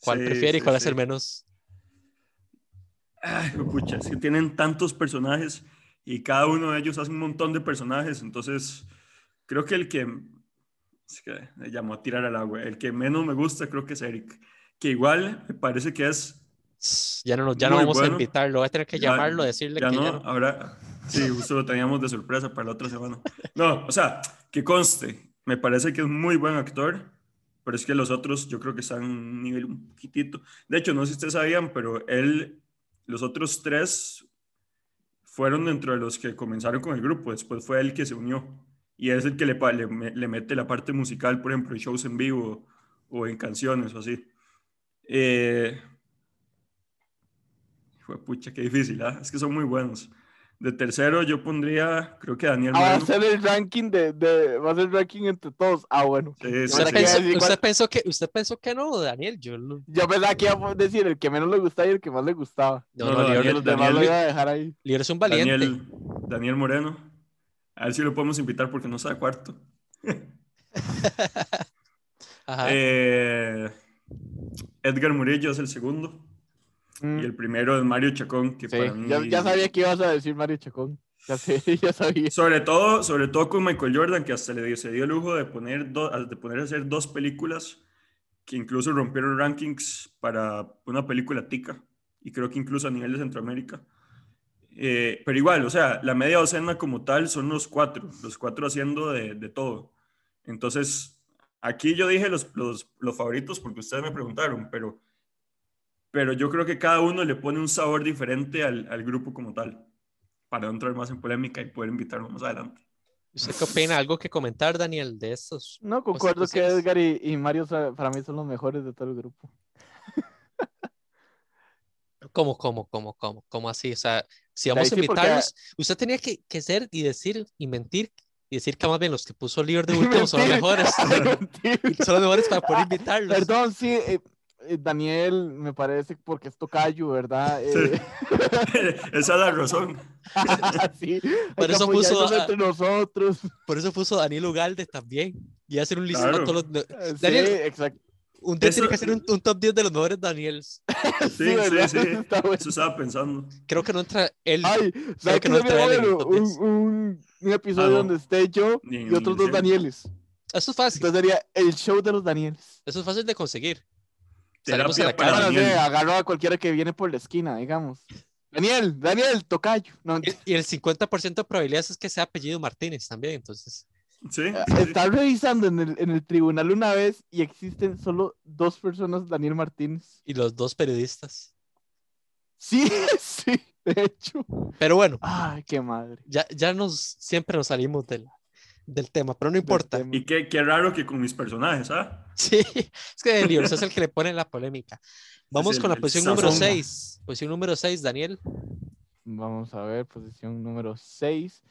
cuál Sí, prefiere y sí, cuál es el menos. Ay, pucha, es que tienen tantos personajes y cada uno de ellos hace un montón de personajes, entonces creo que el que, es que me llamó a tirar al agua, el que menos me gusta creo que es Eric, que igual me parece que es, Ya no, ya no vamos a bueno. invitarlo, voy a tener que Ya- llamarlo, decirle ya que no, ya no. ahora, sí, justo lo teníamos de sorpresa para la otra semana. No, o sea, que conste, me parece que es muy buen actor, pero es que los otros yo creo que están en un nivel un poquitito. De hecho, no sé si ustedes sabían, pero él, los otros tres fueron dentro de los que comenzaron con el grupo, después fue él que se unió. Y es el que le, le, le mete la parte musical, por ejemplo, en shows en vivo o en canciones o así. Eh, fue pucha, qué difícil, ¿ah? Es que son muy buenos. De tercero yo pondría, creo que Daniel Ah, va a Moreno. ser el ranking de, de- va a ser el ranking entre todos. Ah, bueno. Sí, sí, ¿Usted pensaba sí. pensó, usted pensó que, usted pensó que no, Daniel? Yo lo- Yo pensaba que iba a decir el que menos le gustaba y el que más le gustaba. no, No, no, Daniel- los demás lo Daniel- iba a dejar ahí. Lior es un valiente. Daniel, Daniel Moreno. A ver si lo podemos invitar porque no sabe cuarto. Ajá. Eh, Edgar Murillo es el segundo. Mm, Y el primero es Mario Chacón, que sí, para mí... ya, ya sabía que ibas a decir Mario Chacón. Ya sé, ya sabía. Sobre todo, sobre todo con Michael Jordan, que hasta le dio, se dio el lujo de poner, do- de poner a hacer dos películas que incluso rompieron rankings para una película tica, y creo que incluso a nivel de Centroamérica. Eh, pero igual, o sea, la media docena como tal son los cuatro, los cuatro haciendo de, de todo. Entonces, aquí yo dije los, los, los favoritos porque ustedes me preguntaron, pero, pero yo creo que cada uno le pone un sabor diferente al, al grupo como tal, para no entrar más en polémica y poder invitarlo más adelante. ¿Usted qué opina? ¿Algo que comentar, Daniel, de estos? No, concuerdo que. Edgar y, y Mario para mí son los mejores de todo el grupo. ¿Cómo, cómo, cómo, cómo? ¿Cómo así? O sea, si vamos a porque- invitarlos, usted tenía que, que ser y decir y mentir y decir que más bien los que puso Lior de último son los mejores. Son los mejores para poder invitarlos. Perdón, sí, eh, eh, Daniel me parece porque es tocayo, ¿verdad? Eh, Esa es la razón. sí, Por eso puso apoyarnos a- entre nosotros. Por eso puso Daniel Ugalde también. Y hacer un listado Claro. todos los. Eh, Daniel, sí, exacto. Un día que hacer un, un top 10 de los mejores Daniels. Sí, sí, sí. Está bueno. Eso estaba pensando. Creo que no entra él. Ay, ¿sabes que no entra él en bueno? Un, 10. un, un episodio Ah, no. donde esté yo Ni- y otros dos. Danieles. Eso es fácil. Entonces sería el show de los Danieles. Eso es fácil de conseguir. Salimos a la. Bueno, sí, Daniel. agarro a cualquiera que viene por la esquina, digamos. Daniel, Daniel, tocayo. No, Y, y el 50% de probabilidades es que sea apellido Martínez también. Entonces, Sí, Eh, sí. Estaba revisando en el, en el tribunal una vez y existen solo dos personas, Daniel Martínez. y los dos periodistas. Sí, sí, de hecho. Pero bueno, Ay, qué madre. ya, ya nos siempre nos salimos del, del tema, pero no importa. Y qué, qué raro que con mis personajes, ¿ah? Sí, es que el libro es el que le pone la polémica. Vamos el- con la posición número sazón. 6. Posición número 6, Daniel. Vamos a ver, posición número 6.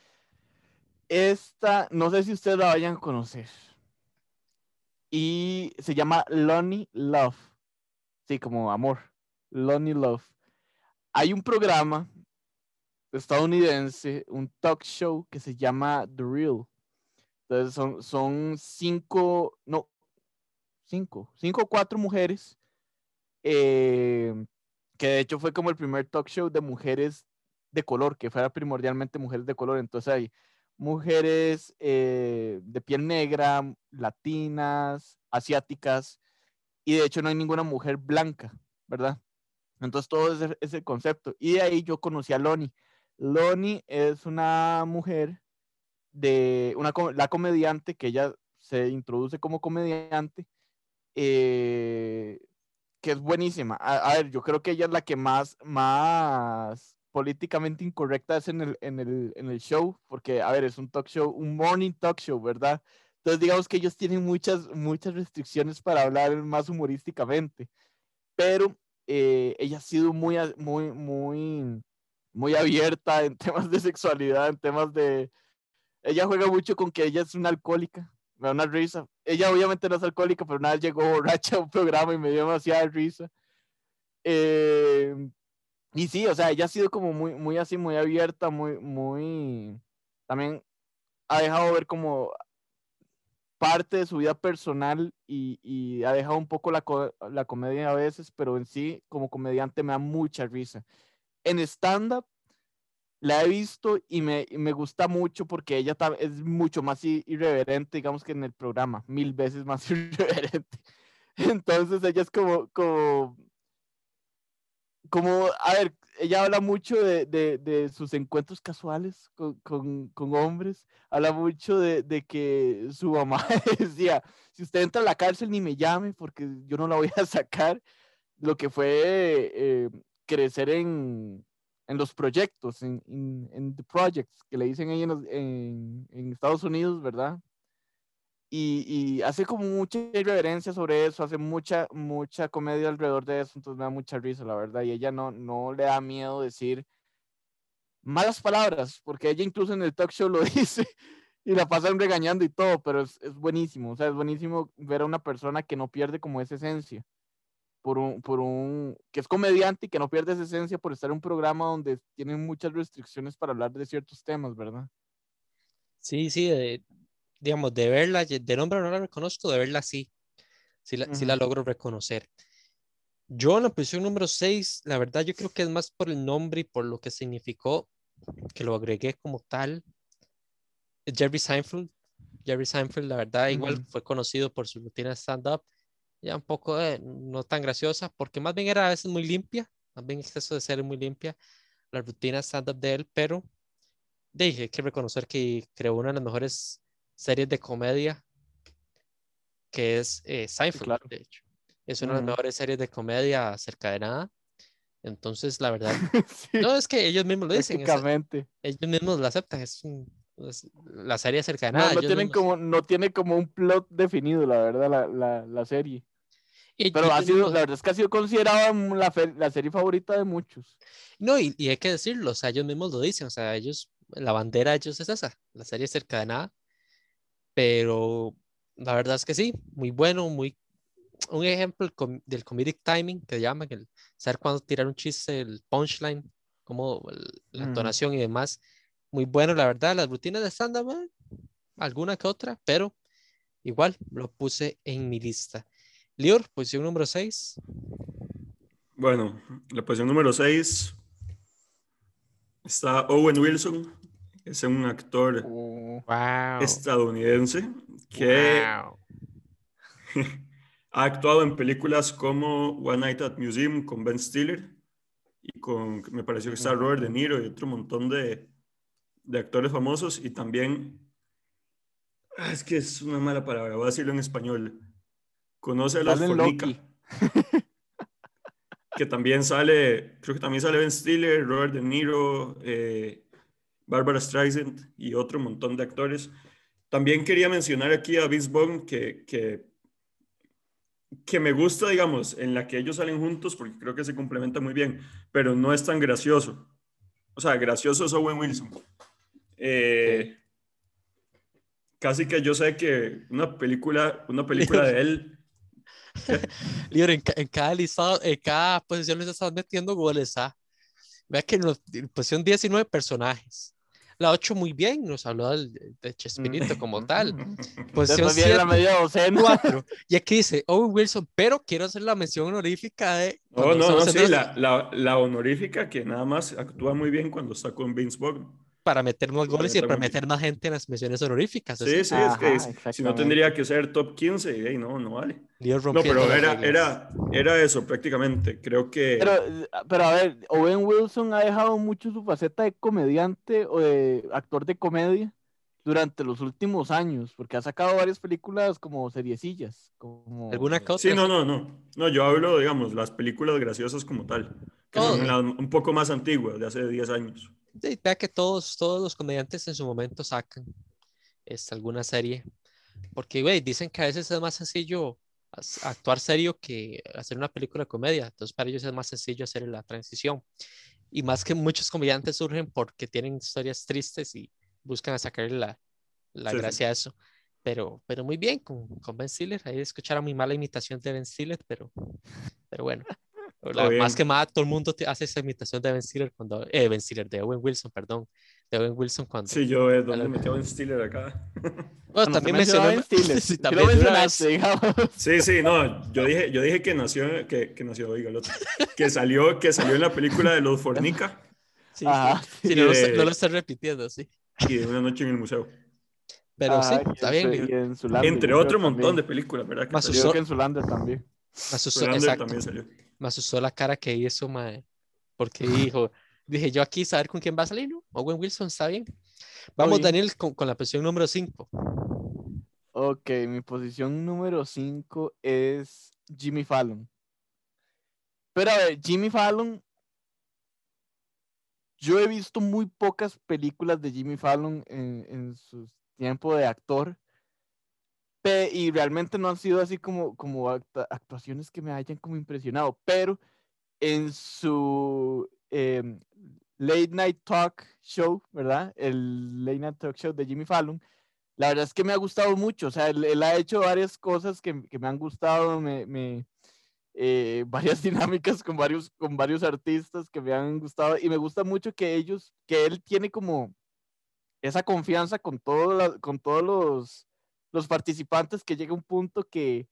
Esta, no sé si ustedes la vayan a conocer. Y se llama Lonely Love. Sí, como amor. Lonely Love. Hay un programa estadounidense, un talk show que se llama The Real. Entonces son, son cinco, no, cinco, cinco o cuatro mujeres, eh, que de hecho fue como el primer talk show de mujeres de color, que fuera primordialmente mujeres de color. Entonces hay mujeres eh, de piel negra, latinas, asiáticas, y de hecho no hay ninguna mujer blanca, ¿verdad? Entonces todo ese es el concepto. Y de ahí yo conocí a Loni. Loni es una mujer de una la comediante que ella se introduce como comediante eh, que es buenísima. A, a ver, yo creo que ella es la que más, más políticamente incorrecta es en el, en, el, en el show, porque, a ver, es un talk show, un morning talk show, ¿verdad? Entonces, digamos que ellos tienen muchas, muchas restricciones para hablar más humorísticamente, pero eh, ella ha sido muy, muy, muy, muy abierta en temas de sexualidad, en temas de... Ella juega mucho con que ella es una alcohólica, me da una risa. Ella obviamente no es alcohólica, pero vez llegó borracha a un programa y me dio demasiada risa. Eh, y sí, o sea, ella ha sido como muy, muy así, muy abierta, muy, muy... También ha dejado ver como parte de su vida personal y, y ha dejado un poco la, co- la comedia a veces, pero en sí, como comediante, me da mucha risa. En stand-up, la he visto y me, y me gusta mucho porque ella es mucho más irreverente, digamos, que en el programa, mil veces más irreverente. Entonces ella es como, como, como, a ver, ella habla mucho de, de- de sus encuentros casuales con, con- con hombres, habla mucho de, de que su mamá decía, si usted entra a la cárcel ni me llame porque yo no la voy a sacar, lo que fue eh, crecer en, en los proyectos, en, en, en the projects, que le dicen ahí en, en Estados Unidos, ¿verdad? Y, hace como mucha irreverencia sobre eso, hace mucha, mucha comedia alrededor de eso, entonces me da mucha risa, la verdad, y ella no, no le da miedo decir malas palabras, porque ella incluso en el talk show lo dice y la pasan regañando y todo, pero es, es buenísimo, o sea, es buenísimo ver a una persona que no pierde como esa esencia, por un, por un, que es comediante y que no pierde esa esencia por estar en un programa donde tienen muchas restricciones para hablar de ciertos temas, ¿verdad? Sí, sí, de- digamos, de verla, de nombre no la reconozco, de verla sí, sí la, sí la logro reconocer. Yo en la posición número 6, la verdad yo creo que es más por el nombre y por lo que significó que lo agregué como tal. Jerry Seinfeld. Jerry Seinfeld, la verdad, igual Ujú. fue conocido por su rutina stand-up, ya un poco eh, no tan graciosa, porque más bien era a veces muy limpia, más bien exceso de ser muy limpia la rutina stand-up de él, pero dije, hay que reconocer que creó una de las mejores series de comedia, que es eh, Seinfeld, claro. de hecho. Es una de las mejores series de comedia acerca de nada. Entonces, la verdad, sí, no es que ellos mismos lo dicen, es- ellos mismos lo aceptan, es, un- es la serie acerca de No, nada. no ellos tienen mismos- como, no tiene como un plot definido, la verdad, la, la, la serie. y- Pero ha sido, mismos- la verdad es que ha sido considerada la, fe- la serie favorita de muchos. No, y, y hay que decirlo, o sea, ellos mismos lo dicen, o sea, ellos, la bandera de ellos es esa, la serie acerca de nada, pero la verdad es que sí, muy bueno, muy, un ejemplo del com- del comedic timing que llaman, el saber cuándo tirar un chiste, el punchline, como el- la entonación y demás, muy bueno, la verdad, las rutinas de stand-up, eh, alguna que otra, pero igual lo puse en mi lista. Lior, posición número 6. Bueno, la posición número 6 está Owen Wilson, es un actor Oh, Wow. estadounidense que Wow. ha actuado en películas como One Night at Museum con Ben Stiller y con, me pareció que está Robert De Niro y otro montón de, de actores famosos y también, ah, es que es una mala palabra, voy a decirlo en español, conoce a los Fornica, que también sale, creo que también sale Ben Stiller, Robert De Niro, eh, Barbara Streisand y otro montón de actores. También quería mencionar aquí a Vince Vaughn, que, que, que me gusta, digamos, en la que ellos salen juntos, porque creo que se complementa muy bien, pero no es tan gracioso. O sea, gracioso es Owen Wilson. Eh, Casi que yo sé que una película, una película de él, Lior, en, en cada listado, en cada posición les estás metiendo goles, ¿ah? Vea que en, los- en posición 19 personajes. La 8 muy bien, nos habló del- de Chespirito como tal. Posición Después viene la 7, media docena. 4. Y aquí dice Owen Wilson, pero quiero hacer la mención honorífica de. No, cuando no, no, sí, la, la honorífica que nada más actúa muy bien cuando está con Vince Vaughn. Para meter más goles y para meter más gente en las menciones honoríficas. Sí, sí, es que Ajá, es- si no tendría que ser top 15 y ahí no, no vale. Lior No, pero era, era, era eso prácticamente. Creo que... Pero, pero a ver, Owen Wilson ha dejado mucho su faceta de comediante o de actor de comedia durante los últimos años, porque ha sacado varias películas como seriecillas. Como... ¿Alguna que otra? Sí, no, no, no. No, yo hablo, digamos, las películas graciosas como tal, que Oh. son las un poco más antiguas, de hace 10 años. Sí, vea que todos, todos los comediantes en su momento sacan este, alguna serie. Porque, güey, dicen que a veces es más sencillo actuar serio que hacer una película de comedia. Entonces, para ellos es más sencillo hacer la transición. Y más que muchos comediantes surgen porque tienen historias tristes y buscan sacarle la, la Sí, sí. gracia a eso. Pero, pero muy bien con, con Ben Stiller. Ahí escucharon mi mala imitación de Ben Stiller, pero, pero bueno. La- más que más, todo el mundo te- hace esa imitación de Ben Stiller cuando, eh, Ben Stiller, de Owen Wilson, perdón, de Owen Wilson cuando... Sí, yo eh, donde metió Ben Stiller acá. Bueno, también mencionó... Ben Stiller. sí, Sí, también lo de una mencionaste, vez. digamos. Sí, sí, no, yo dije, yo dije que nació, que, que nació, oiga, el otro, que salió, que salió en la película de Los Fornica Sí, Ajá. sí. Sí, no, lo, de- no lo estoy repitiendo, sí. y de Una noche en el museo. Pero Ajá, sí, está en bien. su- en Entre otro montón de también. películas, ¿verdad? Que Más salió. Que en Zoolander también. Zoolander exacto. también salió. Me asustó la cara que hizo, mae. Porque dijo, dije yo aquí saber con quién va a salir, ¿no? Owen Wilson, está bien. Vamos. Daniel, con, con la posición número 5. Ok, mi posición número 5 es Jimmy Fallon. Pero a ver, Jimmy Fallon, yo he visto muy pocas películas de Jimmy Fallon en, en su tiempo de actor. Y realmente no han sido así como, como actuaciones que me hayan como impresionado. Pero en su em, Late Night Talk Show, ¿verdad? El Late Night Talk Show de Jimmy Fallon. La verdad es que me ha gustado mucho, o sea, él, él ha hecho varias cosas que, que me han gustado, me, me, eh, varias dinámicas con varios, con varios artistas que me han gustado y me gusta mucho que ellos, que él tiene como esa confianza con, todo la- con todos los, los participantes que llega un punto que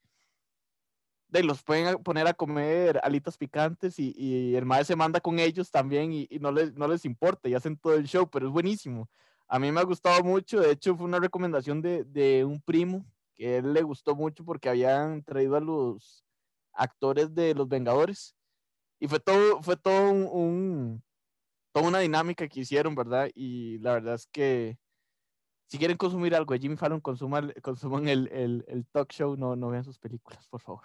de los pueden poner a comer alitas picantes y, y el maestro se manda con ellos también y, y no, les, no les importa y hacen todo el show, pero es buenísimo. A mí me ha gustado mucho, de hecho fue una recomendación de, de un primo que él le gustó mucho porque habían traído a los actores de Los Vengadores y fue todo, fue todo un, un- toda una dinámica que hicieron, ¿verdad? Y la verdad es que si quieren consumir algo de Jimmy Fallon, consuman, consuman el, el, el talk show, no, no vean sus películas, por favor.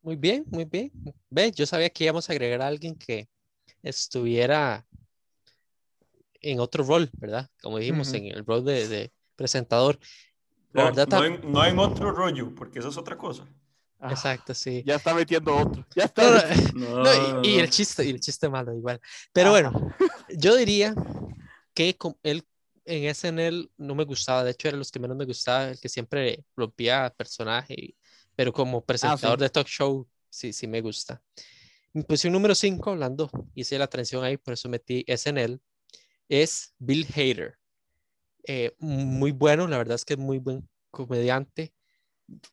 Muy bien, muy bien. Ve, yo sabía que íbamos a agregar a alguien que estuviera en otro rol, ¿verdad? Como dijimos, Ujú. en el rol de, de presentador. La No, verdad, no en, no en otro rollo, porque eso es otra cosa. Ah, exacto, sí. Ya está metiendo otro. Ya está. No, no, metiendo- No, no, y, y no, el chiste, y el chiste malo igual. Pero bueno, yo diría que él en SNL no me gustaba, de hecho era los que menos me gustaba, el que siempre rompía personaje, pero como presentador de talk show, sí, sí me gusta. Mi posición número 5, hablando, hice la transición ahí, por eso metí SNL, es Bill Hader. Eh, muy bueno, la verdad es que es muy buen comediante.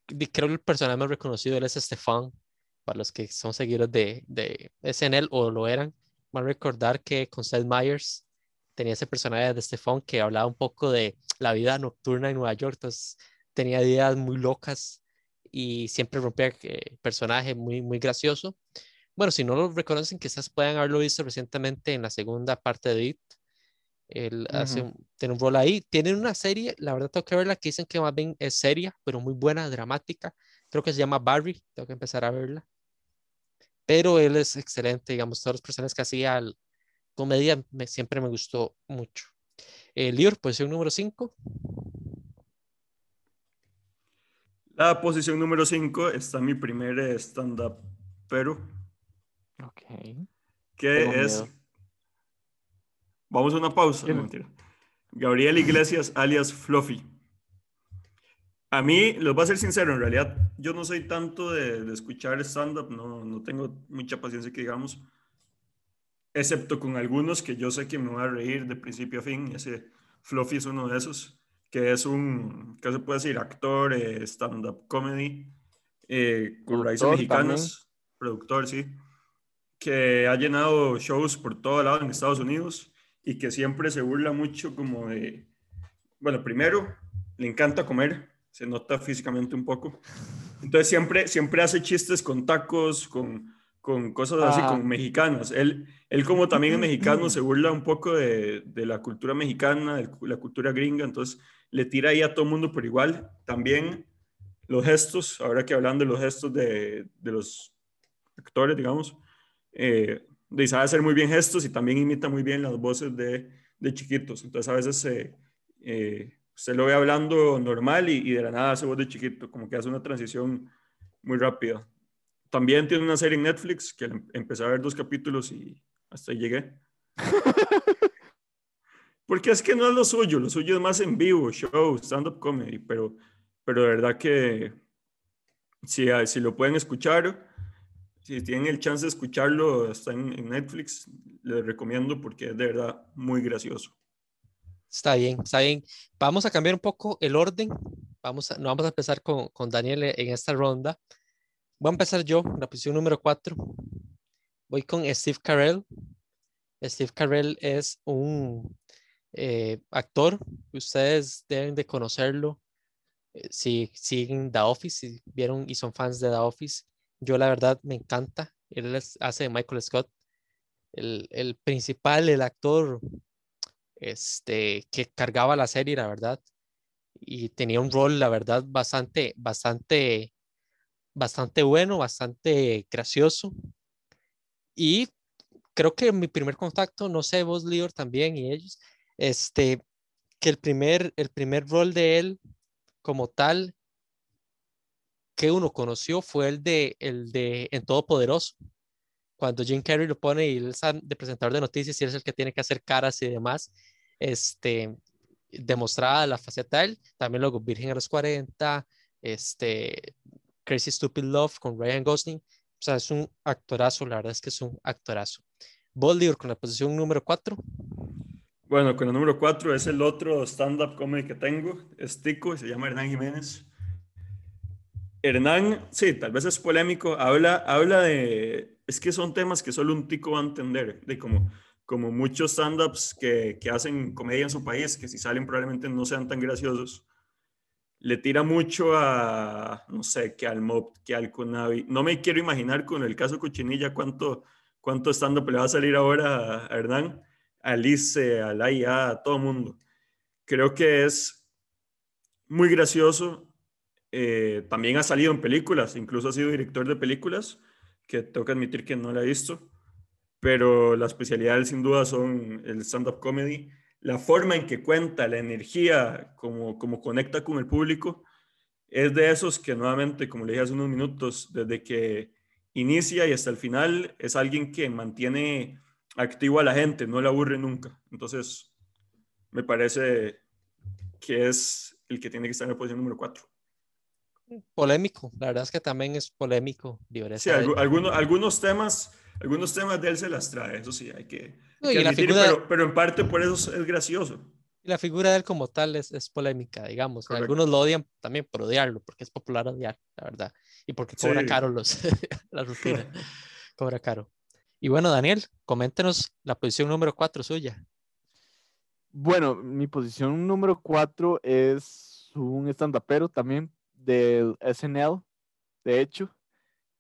Creo que el personaje más reconocido él es Stefan, para los que son seguidores de, de SNL o lo eran, van a recordar que con Seth Meyers tenía ese personaje de Stefan que hablaba un poco de la vida nocturna en Nueva York, entonces tenía ideas muy locas y siempre rompía eh, personaje muy, muy gracioso. Bueno, si no lo reconocen, quizás puedan haberlo visto recientemente en la segunda parte de It. Él hace Ujú. un- tiene un rol ahí. Tienen una serie, la verdad tengo que verla, que dicen que más bien es seria, pero muy buena, dramática. Creo que se llama Barry, tengo que empezar a verla. Pero él es excelente, digamos, todas las personas que hacía comedia me- siempre me gustó mucho. Eh, Lior, posición número 5. La posición número 5 está mi primer stand-up, pero Ok. que es... miedo. Vamos a una pausa. No, mentira. Gabriel Iglesias, alias Fluffy. A mí, les voy a ser sincero, en realidad yo no soy tanto de, de escuchar stand-up, no, no tengo mucha paciencia que digamos, excepto con algunos que yo sé que me voy a reír de principio a fin, ese Fluffy es uno de esos, que es un, ¿qué se puede decir? Actor, eh, stand-up comedy, eh, con raíces mexicanas, productor, sí, que ha llenado shows por todo lado en Estados Unidos y que siempre se burla mucho como de, bueno, primero, le encanta comer, se nota físicamente un poco. Entonces siempre, siempre hace chistes con tacos, con, con cosas así, Ah. como mexicanas. Él, él como también es mexicano, se burla un poco de, de la cultura mexicana, de la cultura gringa, entonces le tira ahí a todo el mundo por igual. También los gestos, ahora que hablan de los gestos de, de los actores, digamos, eh, de sabe hacer muy bien gestos y también imita muy bien las voces de, de chiquitos. Entonces a veces eh, eh, usted lo ve hablando normal y, y de la nada hace voz de chiquito, como que hace una transición muy rápida. También tiene una serie en Netflix que em- empecé a ver dos capítulos y hasta ahí llegué. Porque es que no es lo suyo, lo suyo es más en vivo, show, stand-up comedy, pero, pero de verdad que si, ah, si lo pueden escuchar, si tienen el chance de escucharlo, está en, en Netflix, les recomiendo porque es de verdad muy gracioso. Está bien, está bien. Vamos a cambiar un poco el orden. Vamos a, no vamos a empezar con, con Daniel en esta ronda. Voy a empezar yo, la posición número 4. Voy con Steve Carell. Steve Carell es un eh, actor, ustedes deben de conocerlo. Eh, si siguen The Office, si vieron y son fans de The Office, yo la verdad me encanta. Él hace de Michael Scott, el, el, principal, el actor este, que cargaba la serie, la verdad. Y tenía un rol, la verdad, bastante, bastante, bastante bueno, bastante gracioso. Y creo que mi primer contacto, no sé, vos, Lior, también y ellos, este, que el primer, el primer rol de él como tal que uno conoció fue el de, el de En Todopoderoso, cuando Jim Carrey lo pone y él es de presentador de noticias y él es el que tiene que hacer caras y demás, este, demostrada la faceta de él, también luego Virgen a los 40, este, Crazy Stupid Love con Ryan Gosling, o sea, es un actorazo, la verdad es que es un actorazo. Boldior con la posición número 4. Bueno, con el número 4 es el otro stand-up comedy que tengo, es Tico, y se llama Hernán Jiménez. Hernán, sí, tal vez es polémico, habla, habla de, es que son temas que solo un tico va a entender, de como, como muchos stand-ups que, que hacen comedia en su país, que si salen probablemente no sean tan graciosos, le tira mucho a, no sé, que al Mob, que al Conavi. No me quiero imaginar con el caso Cochinilla cuánto, cuánto stand-up le va a salir ahora a Hernán Alice, a Laia, a todo mundo. Creo que es muy gracioso. Eh, también ha salido en películas, incluso ha sido director de películas, que tengo que admitir que no la he visto, pero la especialidad sin duda son el stand-up comedy, la forma en que cuenta, la energía, como, como conecta con el público, es de esos que nuevamente, como le dije hace unos minutos, desde que inicia y hasta el final, es alguien que mantiene activo a la gente, no le aburre nunca. Entonces, me parece que es el que tiene que estar en la posición número 4. Polémico, la verdad es que también es polémico. Sí, algunos, algunos, temas, algunos temas de él se las trae, eso sí, hay que, pero, pero, en parte por eso es gracioso. Y la figura de él como tal es, es polémica, digamos. Algunos lo odian también por odiarlo, porque es popular odiar, la verdad. Y porque cobra caro los, la rutina. cobra caro. Y bueno, Daniel, coméntenos la posición número 4 suya. Bueno, mi posición número 4 es un stand-upero también del SNL, de hecho.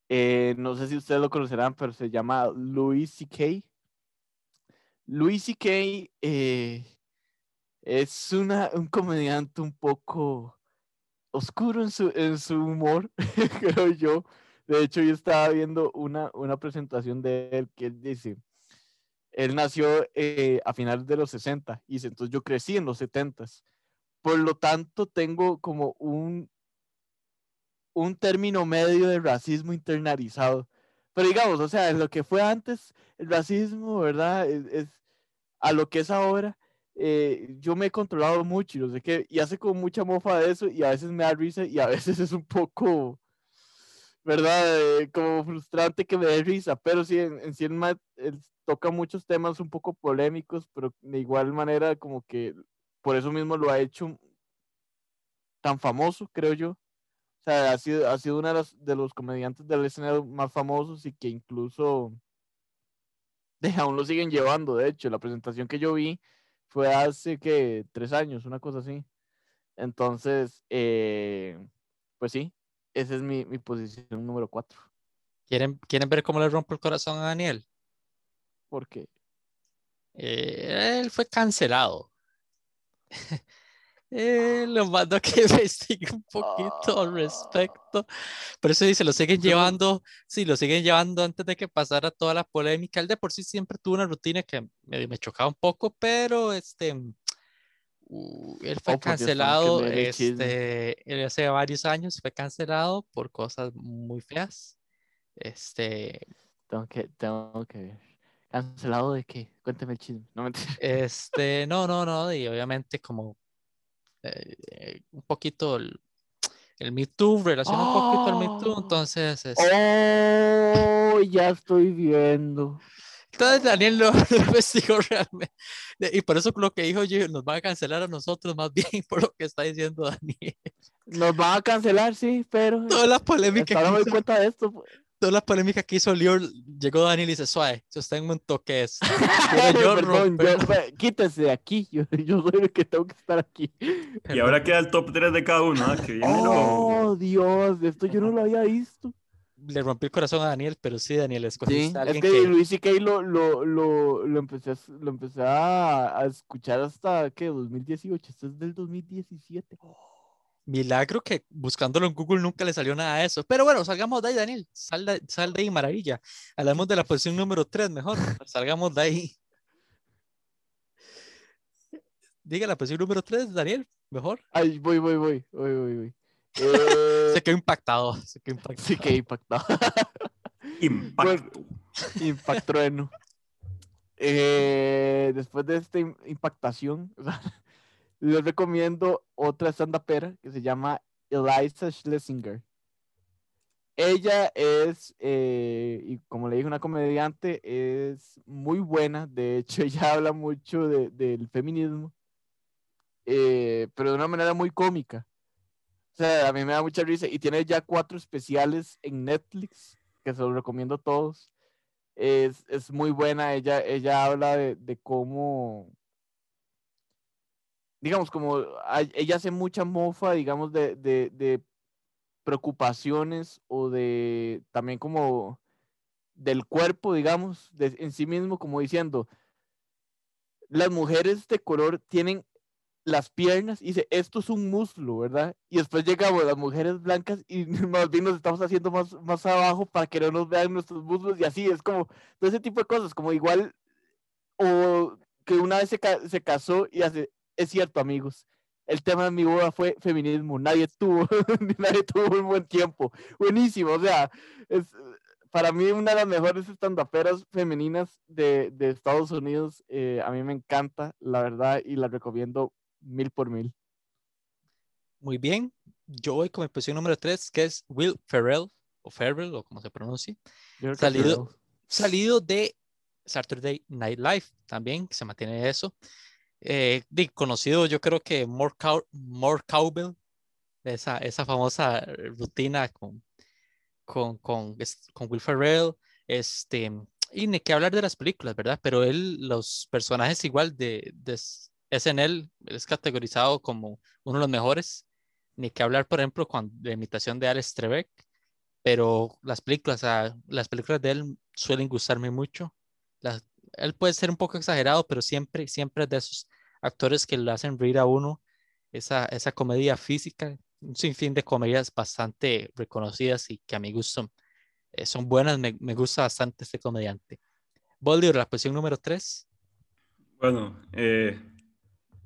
Eh, no sé si ustedes lo conocerán, pero se llama Louis C.K. Louis C.K. Eh, es una, un comediante un poco oscuro en su, en su humor, creo yo. De hecho, yo estaba viendo una, una presentación de él que él dice, él nació eh, a finales de los 60 y entonces yo crecí en los 70. Por lo tanto, tengo como un, un término medio de racismo internalizado. Pero digamos, o sea, lo que fue antes, el racismo, ¿verdad? Es, a lo que es ahora, eh, yo me he controlado mucho y no sé qué, y hace como mucha mofa de eso y a veces me da risa y a veces es un poco ¿verdad? Eh, como frustrante que me dé risa, pero sí, en, en sí él, toca muchos temas un poco polémicos, pero de igual manera como que por eso mismo lo ha hecho tan famoso, creo yo. O sea, ha sido, ha sido uno de, de los comediantes del escenario más famosos y que incluso de, aún lo siguen llevando. De hecho, la presentación que yo vi fue hace que tres años, una cosa así. Entonces, eh, pues sí, esa es mi, mi posición número 4. ¿Quieren, ¿Quieren ver cómo le rompo el corazón a Daniel? ¿Por qué? Eh, él fue cancelado. eh, lo mando a que investigue un poquito al respecto. Por eso dice, lo siguen llevando, sí, lo siguen llevando antes de que pasara toda la polémica. Él de por sí siempre tuvo una rutina que me, me chocaba un poco, pero este, Uh, él fue oh, cancelado este, hace varios años, fue cancelado por cosas muy feas. Este. Tengo que, tengo que ver. ¿Cancelado de qué? Cuéntame el chisme. No, este, no, no, no, y obviamente como eh, un poquito el, el Me Too, relaciona un poquito al Me Too, ¡Oh! entonces. Oh, ya estoy viendo. Entonces Daniel lo, lo investigó realmente. Y por eso lo que dijo yo, nos van a cancelar a nosotros más bien por lo que está diciendo Daniel. Nos van a cancelar, sí, pero. Toda la polémica. Ahora me doy cuenta de esto. pues. Toda la polémica que hizo Lior, llegó Daniel y dice, suave, usted en un toque es. Yo Perdón, yo- romperlo". ve, quítese de aquí. Yo, yo soy el que tengo que estar aquí. Y ahora queda el top 3 de cada uno, ¿ah? Que viene lo- Oh, Dios, esto yo no lo había visto. Le rompí el corazón a Daniel, pero sí, Daniel, Sí, escogiste a es que, que... Luis C.K. lo, lo, lo, lo empecé, a, lo empecé a, a escuchar hasta, ¿qué? 2018, esto es del 2017. Milagro que buscándolo en Google nunca le salió nada de eso. Pero bueno, salgamos de ahí, Daniel. Sal de, sal de ahí, maravilla. Hablamos de la posición número 3 mejor. Salgamos de ahí. Diga la posición número 3, Daniel, mejor. Ay, voy, voy, voy, voy, voy, voy. Eh, Se quedó impactado. Se quedó impactado. sí que impactado. Impacto. Impactrueno. Eh, después de esta im- impactación, o sea, les recomiendo otra stand-upera que se llama Eliza Schlesinger. Ella es, eh, y como le dije, una comediante, es muy buena. De hecho, ella habla mucho de- del feminismo, eh, pero de una manera muy cómica. O sea, a mí me da mucha risa. Y tiene ya cuatro especiales en Netflix, que se los recomiendo a todos es, es muy buena. Ella, ella habla de cómo, digamos, como ella hace mucha mofa, digamos, de, de, de preocupaciones o de también como del cuerpo, digamos, en sí mismo, como diciendo, las mujeres de color tienen las piernas y dice, esto es un muslo, ¿verdad? Y después llegamos las mujeres blancas y más bien nos estamos haciendo más, más abajo para que no nos vean nuestros muslos y así, es como todo ese tipo de cosas, como igual, o que una vez se, se casó y hace, es cierto amigos, el tema de mi boda fue feminismo, nadie tuvo, nadie tuvo un buen tiempo, buenísimo, o sea, es para mí una de las mejores estandaperas femeninas de, de Estados Unidos, eh, a mí me encanta, la verdad, y la recomiendo mil por mil. Muy bien. Yo voy con mi posición número 3, que es Will Ferrell, o Ferrell, o como se pronuncie. Salido, salido de Saturday Night Live también, que se mantiene eso. Eh, conocido, yo creo que More, Cow- More Cowbell, esa, esa famosa rutina con, con, con, con Will Ferrell, este, y ni que hablar de las películas, ¿verdad? Pero él, los personajes igual de, de SNL, es categorizado como uno de los mejores, ni que hablar, por ejemplo, con la imitación de Alex Trebek, pero las películas, las películas de él suelen gustarme mucho. Las- él puede ser un poco exagerado, pero siempre, siempre es de esos actores que lo hacen reír a uno, esa, esa comedia física, un sinfín de comedias bastante reconocidas y que a mi gusto eh, son buenas, me, me gusta bastante este comediante. Bolívar, la posición número 3. Bueno, eh,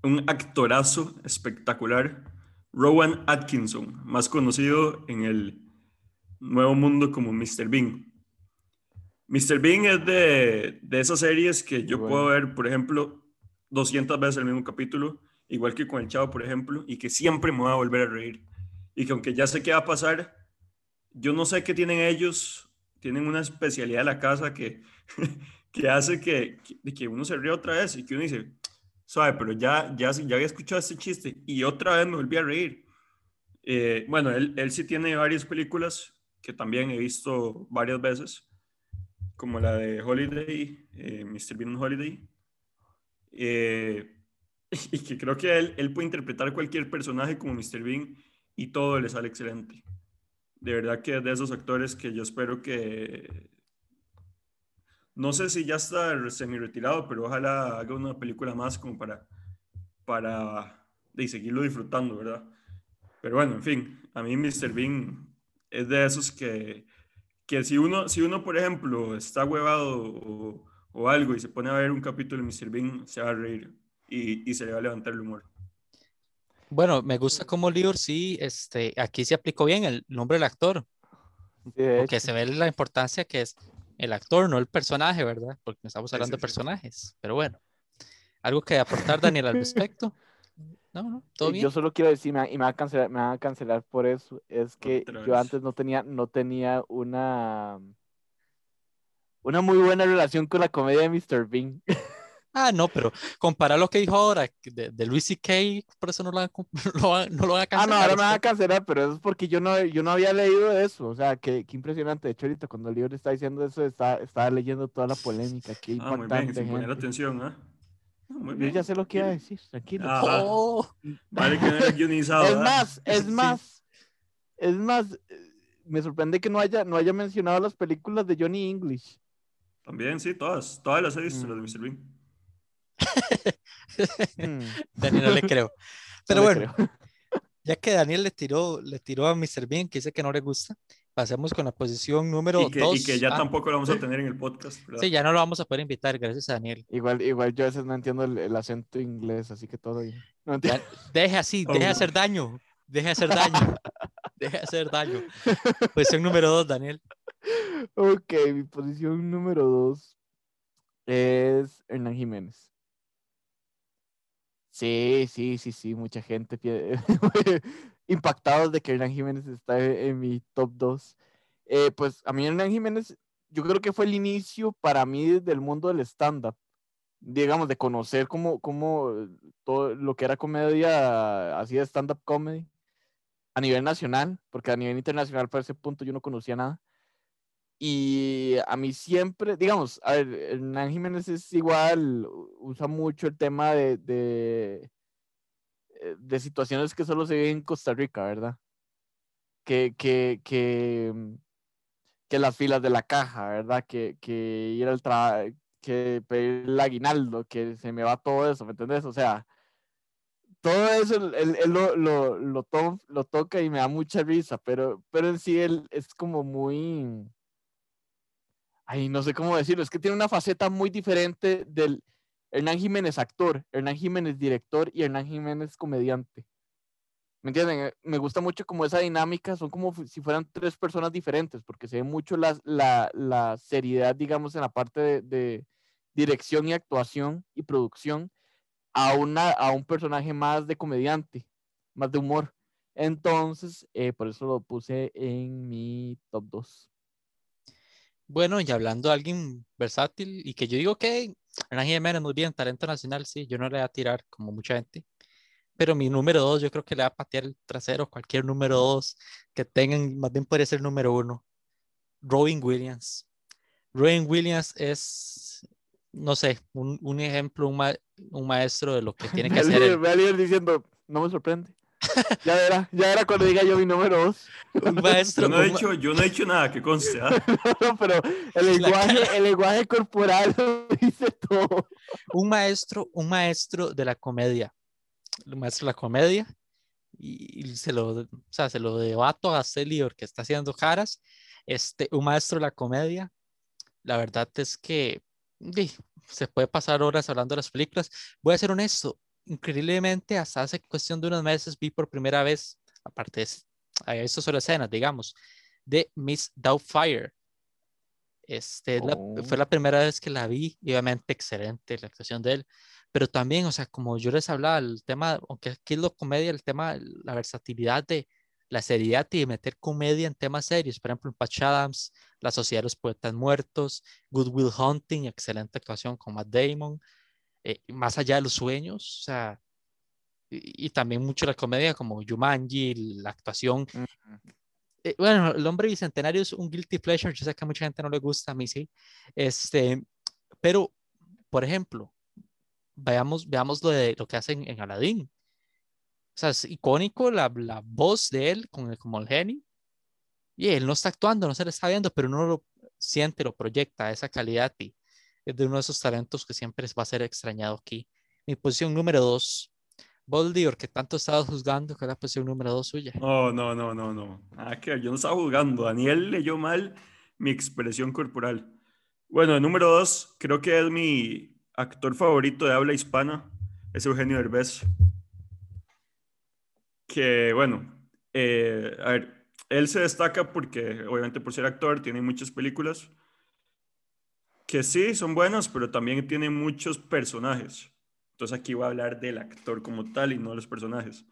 un actorazo espectacular, Rowan Atkinson, más conocido en el nuevo mundo como Mr. Bean. Mr. Bean es de, de esas series que yo Muy puedo bueno. ver, por ejemplo, 200 veces el mismo capítulo, igual que con el Chavo, por ejemplo, y que siempre me voy a volver a reír. Y que aunque ya sé qué va a pasar, yo no sé qué tienen ellos, tienen una especialidad de la casa que, que hace que, que, que uno se ríe otra vez y que uno dice, sabe, pero ya, ya, ya había escuchado este chiste y otra vez me volví a reír. Eh, bueno, él, él sí tiene varias películas que también he visto varias veces, como la de Holiday, eh, Mr. Bean Holiday, eh, y que creo que él, él puede interpretar cualquier personaje como Mr. Bean y todo le sale excelente. De verdad que es de esos actores que yo espero que no sé si ya está semi retirado, pero ojalá haga una película más como para, para de seguirlo disfrutando, ¿verdad? Pero bueno, en fin, a mí Mr. Bean es de esos que, que si, uno, si uno, por ejemplo, está huevado o, o algo y se pone a ver un capítulo de Mr. Bean, se va a reír y, y se le va a levantar el humor. Bueno, me gusta como Lior sí, este, aquí se aplicó bien el nombre del actor, Sí, de porque se ve la importancia que es el actor, no el personaje, ¿verdad? Porque estamos Sí, hablando sí, de sí. personajes, pero bueno. ¿Algo que aportar, Daniel, al respecto? No, no, todo Eh, bien. Yo solo quiero decir, me, va- y me va a cancelar, me van a cancelar por eso, es que Otra yo vez. antes no tenía, no tenía una, una muy buena relación con la comedia de Mr. Bean. Ah, no, pero compara lo que dijo ahora de, de Luis C.K., por eso no lo, van, no lo van a Ah, cancelar. no, ahora me van a cancelar, pero eso es porque yo no, yo no había leído eso. O sea, qué, qué impresionante. De hecho, ahorita cuando el libro está diciendo eso, está, estaba leyendo toda la polémica. Qué Ah, muy bien, impactante, sin poner atención, ¿ah? Ah, muy Yo bien. ya sé lo que iba a decir, tranquilo. Oh, Vale que no era guionizado. Es más, es Sí. más, es más, me sorprende que no haya, no haya mencionado las películas de Johnny English. También, sí, todas. Todas las he visto, Mm. las de Mr. Bean. Hmm, Daniel, no le creo. Pero no bueno, creo. ya que Daniel le tiró, le tiró a Mr. Bean, que dice que no le gusta, pasemos con la posición número Y que, 2. y que ya tampoco lo vamos a tener en el podcast. ¿verdad? Sí, ya no lo vamos a poder invitar, gracias a Daniel. Igual, igual yo a veces no entiendo el, el acento inglés, así que todo bien. No. Deje así, deje Oh. hacer daño, deje de hacer daño, deje de hacer daño. Posición número 2, Daniel. Ok, mi posición número dos es Hernán Jiménez. Sí, sí, sí, sí, mucha gente impactados de que Hernán Jiménez está en mi top 2. pues a mí Hernán Jiménez, yo creo que fue el inicio para mí del mundo del stand-up, digamos, de conocer cómo, cómo todo lo que era comedia, así de stand-up comedy, a nivel nacional, porque a nivel internacional para ese punto yo no conocía nada. Y a mí siempre, digamos, a ver, Hernán Jiménez es igual, usa mucho el tema de, eh, de situaciones que solo se viven en Costa Rica, ¿verdad? Que, que, que, mm, que las filas de la caja, ¿verdad? Que, que ir al trabajo, que pedir el aguinaldo, que se me va todo eso, ¿me entendés? O sea, todo eso él, lo, lo, lo toca y me da mucha risa, pero, pero en sí él es como muy ay, no sé cómo decirlo, es que tiene una faceta muy diferente del Hernán Jiménez actor, Hernán Jiménez director y Hernán Jiménez comediante. ¿Me entienden? Eh, Me gusta mucho como esa dinámica, son como si fueran tres personas diferentes, porque se ve mucho la, la, seriedad, digamos, en la parte de, de dirección y actuación y producción a, una, a un personaje más de comediante, más de humor. Entonces, eh, por eso lo puse en mi top 2. Bueno, y hablando de alguien versátil y que yo digo que Hernán Jiménez, muy bien, talento nacional, sí, yo no le voy a tirar como mucha gente, pero mi número dos, yo creo que le va a patear el trasero cualquier número dos que tengan, más bien puede ser número uno. Robin Williams. Robin Williams es, no sé, un, un ejemplo, un, ma- un maestro de lo que tiene que hacer. el- diciendo, no me sorprende. Ya verá, ya verá cuando diga yo mi número 2. un maestro, Yo no, he un dicho, yo no he dicho nada que conste. ¿ah? pero el lenguaje, el lenguaje corporal lo dice todo. un maestro, un maestro de la comedia, un maestro de la comedia, y, y se lo, o sea, se lo debato a Celior que está haciendo caras, este, un maestro de la comedia, la verdad es que di, se puede pasar horas hablando de las películas. Voy a ser honesto, increíblemente hasta hace cuestión de unos meses vi por primera vez, aparte de es- había visto solo escenas, digamos, de Miss Doubtfire. Este, es la- fue Oh. la primera vez que la vi, y obviamente excelente la actuación de él, pero también, o sea, como yo les hablaba, el tema, aunque aquí es lo comedia, el tema, la versatilidad de la seriedad y de meter comedia en temas serios, por ejemplo, en Patch Adams, La Sociedad de los Poetas Muertos, Good Will Hunting, excelente actuación con Matt Damon, eh, Más allá de los sueños, o sea, y, y también mucho la comedia como Jumanji, la actuación eh, bueno, el hombre bicentenario es un guilty pleasure. Yo sé que a mucha gente no le gusta, a mí sí. Este, pero, por ejemplo, veamos, veamos lo de lo que hacen en Aladdin. O sea, es icónico la, la voz de él con el, como el genio. Y él no está actuando, no se le está viendo, pero uno lo siente, lo proyecta, esa calidad y es de uno de esos talentos que siempre va a ser extrañado aquí. Mi posición número dos, Boldior, que tanto estabas juzgando, que es la posición número dos suya. No, no, no, no, no. Ah, que yo no estaba jugando. Daniel leyó mal mi expresión corporal. Bueno, el número dos, creo que es mi actor favorito de habla hispana, es Eugenio Derbez. Que, bueno, eh, a ver, él se destaca porque, obviamente, por ser actor, tiene muchas películas que sí, son buenas, pero también tiene muchos personajes. Entonces aquí voy a hablar del actor como tal y no de los personajes.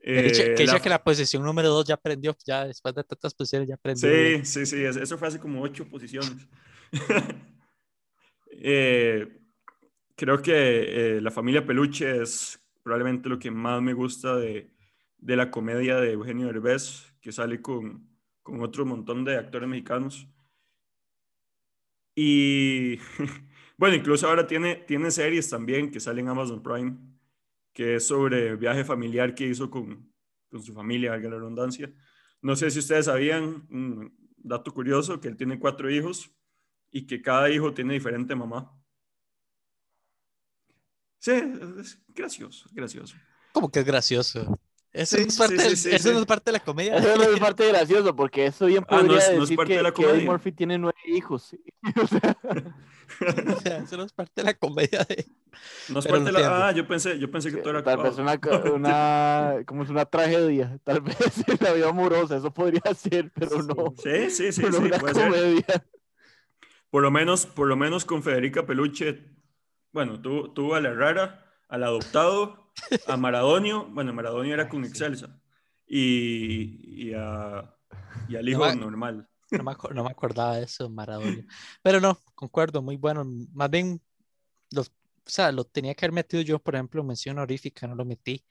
Que Eh, que dicha la- que la posición número dos ya aprendió, ya después de tantas posiciones ya aprendió. Sí, sí, sí, es- eso fue hace como ocho posiciones. Eh, creo que eh, la familia Peluche es probablemente lo que más me gusta de, de la comedia de Eugenio Derbez, que sale con, con otro montón de actores mexicanos. Y bueno, incluso ahora tiene, tiene series también que salen en Amazon Prime, que es sobre viaje familiar que hizo con, con su familia, valga la redundancia. No sé si ustedes sabían, un dato curioso, que él tiene cuatro hijos y que cada hijo tiene diferente mamá. Sí, es gracioso, gracioso. Como que es gracioso. Eso, Sí, no, es parte, sí, del- sí, eso sí. no es parte de la comedia. Eso no es parte gracioso, porque eso bien Ah, no podría es- no es decir parte de que, la que Eddie comedia. Murphy tiene nueve hijos. O sea, eso no es parte de la comedia de... No es Pero parte de la... Ah, yo pensé, yo pensé que todo era Tal vez una, una, como es una tragedia, tal vez en la vida amorosa, eso podría ser, pero no, Sí, sí, sí, pero sí, una puede ser. comedia. Por lo menos, por lo menos con Federica Peluche, bueno, tuvo, tuvo a la rara, al adoptado, a Maradonio, bueno, Maradonio era con Sí. Excelsa, y, y, a, y al hijo va- normal. No me, no me acordaba de eso, Maradona. Pero no, concuerdo, muy bueno. Más bien, los, o sea, lo tenía que haber metido yo, por ejemplo, mención honorífica, no lo metí.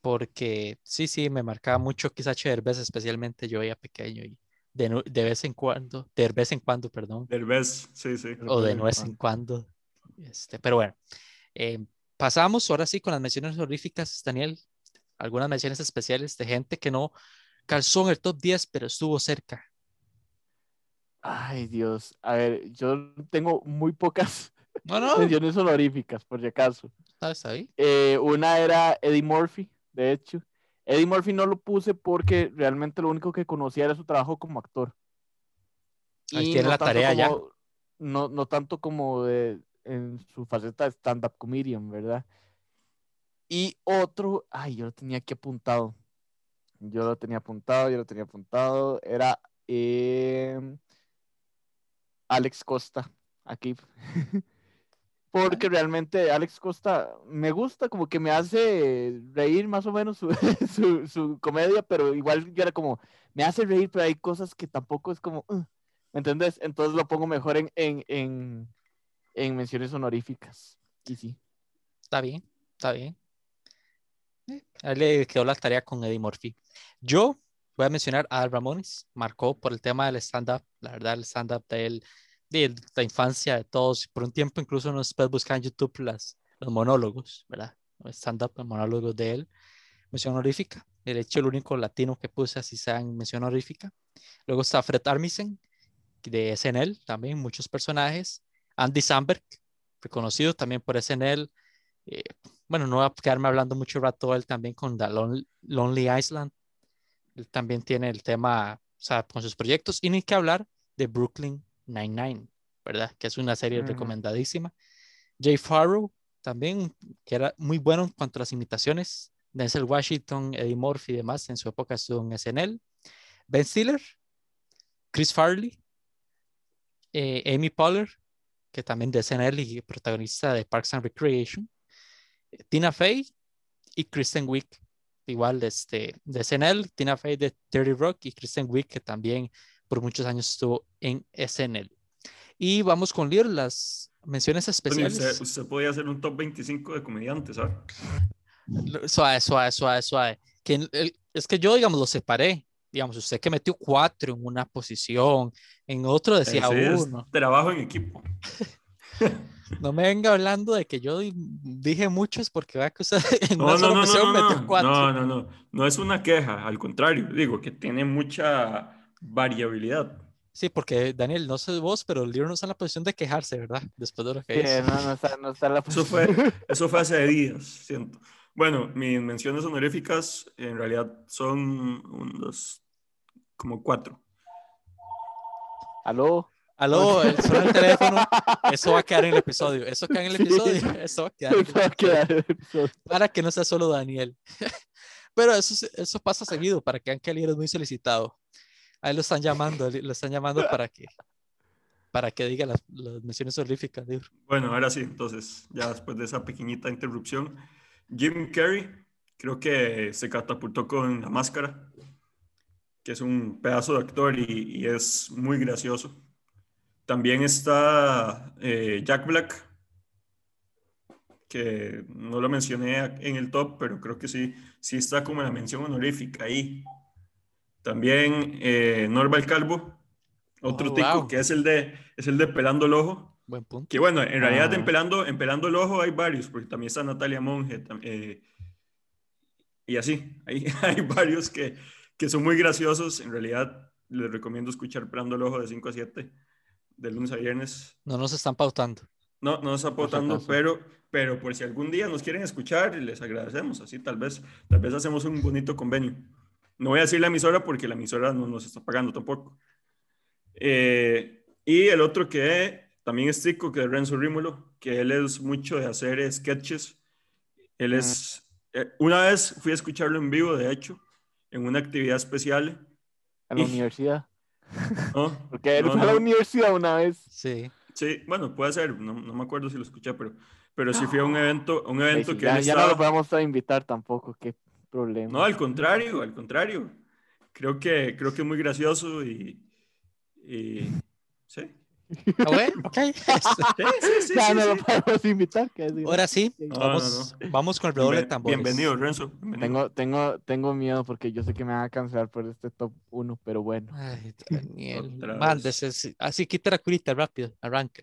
Porque sí, sí, me marcaba mucho quizás Derbez, especialmente yo era pequeño y de, de vez en cuando, de vez en cuando, perdón, Derbez, sí, sí. o de vez en vez en cuando. Este, pero bueno, eh, pasamos ahora sí con las menciones honoríficas, Daniel. Algunas menciones especiales de gente que no calzó en el top 10, pero estuvo cerca. Ay, Dios. A ver, yo tengo muy pocas No, no, menciones honoríficas, por si acaso. ¿sabes ahí? Eh, una era Eddie Murphy, de hecho. Eddie Murphy no lo puse porque realmente lo único que conocía era su trabajo como actor. Ahí tiene no la tarea ya. No, no tanto como de, en su faceta de stand-up comedian, ¿verdad? Y otro, ay, yo lo tenía aquí apuntado. Yo lo tenía apuntado, yo lo tenía apuntado. Era em, Alex Costa, aquí. Porque realmente Alex Costa me gusta, como que me hace reír más o menos su, su, su comedia, pero igual yo era como, me hace reír, pero hay cosas que tampoco es como, ¿me entendés? Entonces lo pongo mejor en, en, en, en menciones honoríficas. Y sí. Está bien, está bien. Eh, a él le quedó la tarea con Eddie Murphy. Yo voy a mencionar a Al Ramones, marcó por el tema del stand-up, la verdad, el stand-up de él, de la infancia de todos. Por un tiempo incluso nos puedes buscar en YouTube las, los monólogos, ¿verdad? Stand-up, los monólogos de él. Mención honorífica. De hecho, el único latino que puse así sea en mención honorífica. Luego está Fred Armisen, de SNL, también muchos personajes. Andy Samberg, reconocido también por SNL. Eh, bueno, no voy a quedarme hablando mucho rato él también con The Lon- Lonely Island. Él también tiene el tema, o sea, con sus proyectos. Y ni que hablar de Brooklyn Nine-Nine, ¿verdad? Que es una serie Ujú. recomendadísima. Jay Farrow también, que era muy bueno en cuanto a las imitaciones. Denzel Washington, Eddie Murphy y demás, en su época estuvo en SNL. Ben Stiller, Chris Farley, eh, Amy Poehler, que también de SNL y protagonista de Parks and Recreation, eh, Tina Fey y Kristen Wiig, igual este, de SNL, Tina Fey de Dirty Rock y Kristen Wiig, que también por muchos años estuvo en SNL. Y vamos con Lear, las menciones y especiales. usted, usted podía hacer un top 25 de comediantes, ¿sabes? Suave, suave, suave, suave. Que el- es que yo, digamos, lo separé. Digamos, usted que metió cuatro en una posición, en otro decía es uno. trabajo en equipo. No me venga hablando de que yo di- dije muchos porque vea que usted en No, una no, sola no, no, posición no, metió no, cuatro. no, no, no, no es una queja, al contrario, digo que tiene mucha variabilidad. Sí, porque Daniel, no sé vos, pero el libro no está en la posición de quejarse, ¿verdad? Después de lo que Sí, hizo. no, no está, no está en la Eso fue, eso fue hace días, siento. Bueno, mis menciones honoríficas en realidad son unos como cuatro. Aló. Aló, el, suena el teléfono. Eso va a quedar en el episodio. Eso queda en el Sí. episodio. Eso va a quedar en el Eso va a episodio. quedar en el episodio. Para que no sea solo Daniel. Pero eso, eso pasa seguido, para que vean que el libro es muy solicitado. Ahí lo están llamando, lo están llamando para que, para que diga las, las menciones honoríficas. Bueno, ahora sí, entonces, ya después de esa pequeñita interrupción, Jim Carrey creo que se catapultó con La Máscara, que es un pedazo de actor y, y es muy gracioso. También está eh, Jack Black, que no lo mencioné en el top, pero creo que sí, sí está como en la mención honorífica ahí. También eh, Norval Calvo, otro Oh, tico wow. que es el de, es el de Pelando el Ojo. Buen punto. Que bueno, en realidad Ah. en, Pelando, en Pelando el Ojo hay varios, porque también está Natalia Monge. eh, y así, hay, hay varios que, que son muy graciosos. En realidad les recomiendo escuchar Pelando el Ojo de 5 a 7, de lunes a viernes. No nos están pautando. No, no está si aportando, acaso. pero, pero por si algún día nos quieren escuchar, les agradecemos. Así tal vez, tal vez hacemos un bonito convenio. No voy a decir la emisora porque la emisora no nos está pagando tampoco. Eh, y el otro que también es tico, que es Renzo Rímulo, que él es mucho de hacer sketches. Él es, eh, una vez fui a escucharlo en vivo, de hecho, en una actividad especial. A la Y- universidad. ¿no? Porque él No, fue a la no. universidad una vez. Sí. Sí, bueno, puede ser, no, no me acuerdo si lo escuché, pero, pero sí fui a un evento, un evento Ay, sí, que ya, él ya no lo estaba... podemos invitar tampoco, qué problema. No, al contrario, al contrario. Creo que, creo que es muy gracioso y... y sí. Ah, bueno, ok. Sí, sí, sí, ya sí, no sí. lo podemos invitar. que es- Ahora sí, No, vamos, no, vamos con el redoble de tambores. Bienvenido, Renzo. bienvenido. Tengo, tengo, tengo miedo porque yo sé que me van a cancelar por este top 1, pero bueno. Ay, Daniel, mándese. Así quita la curita rápido, arranca.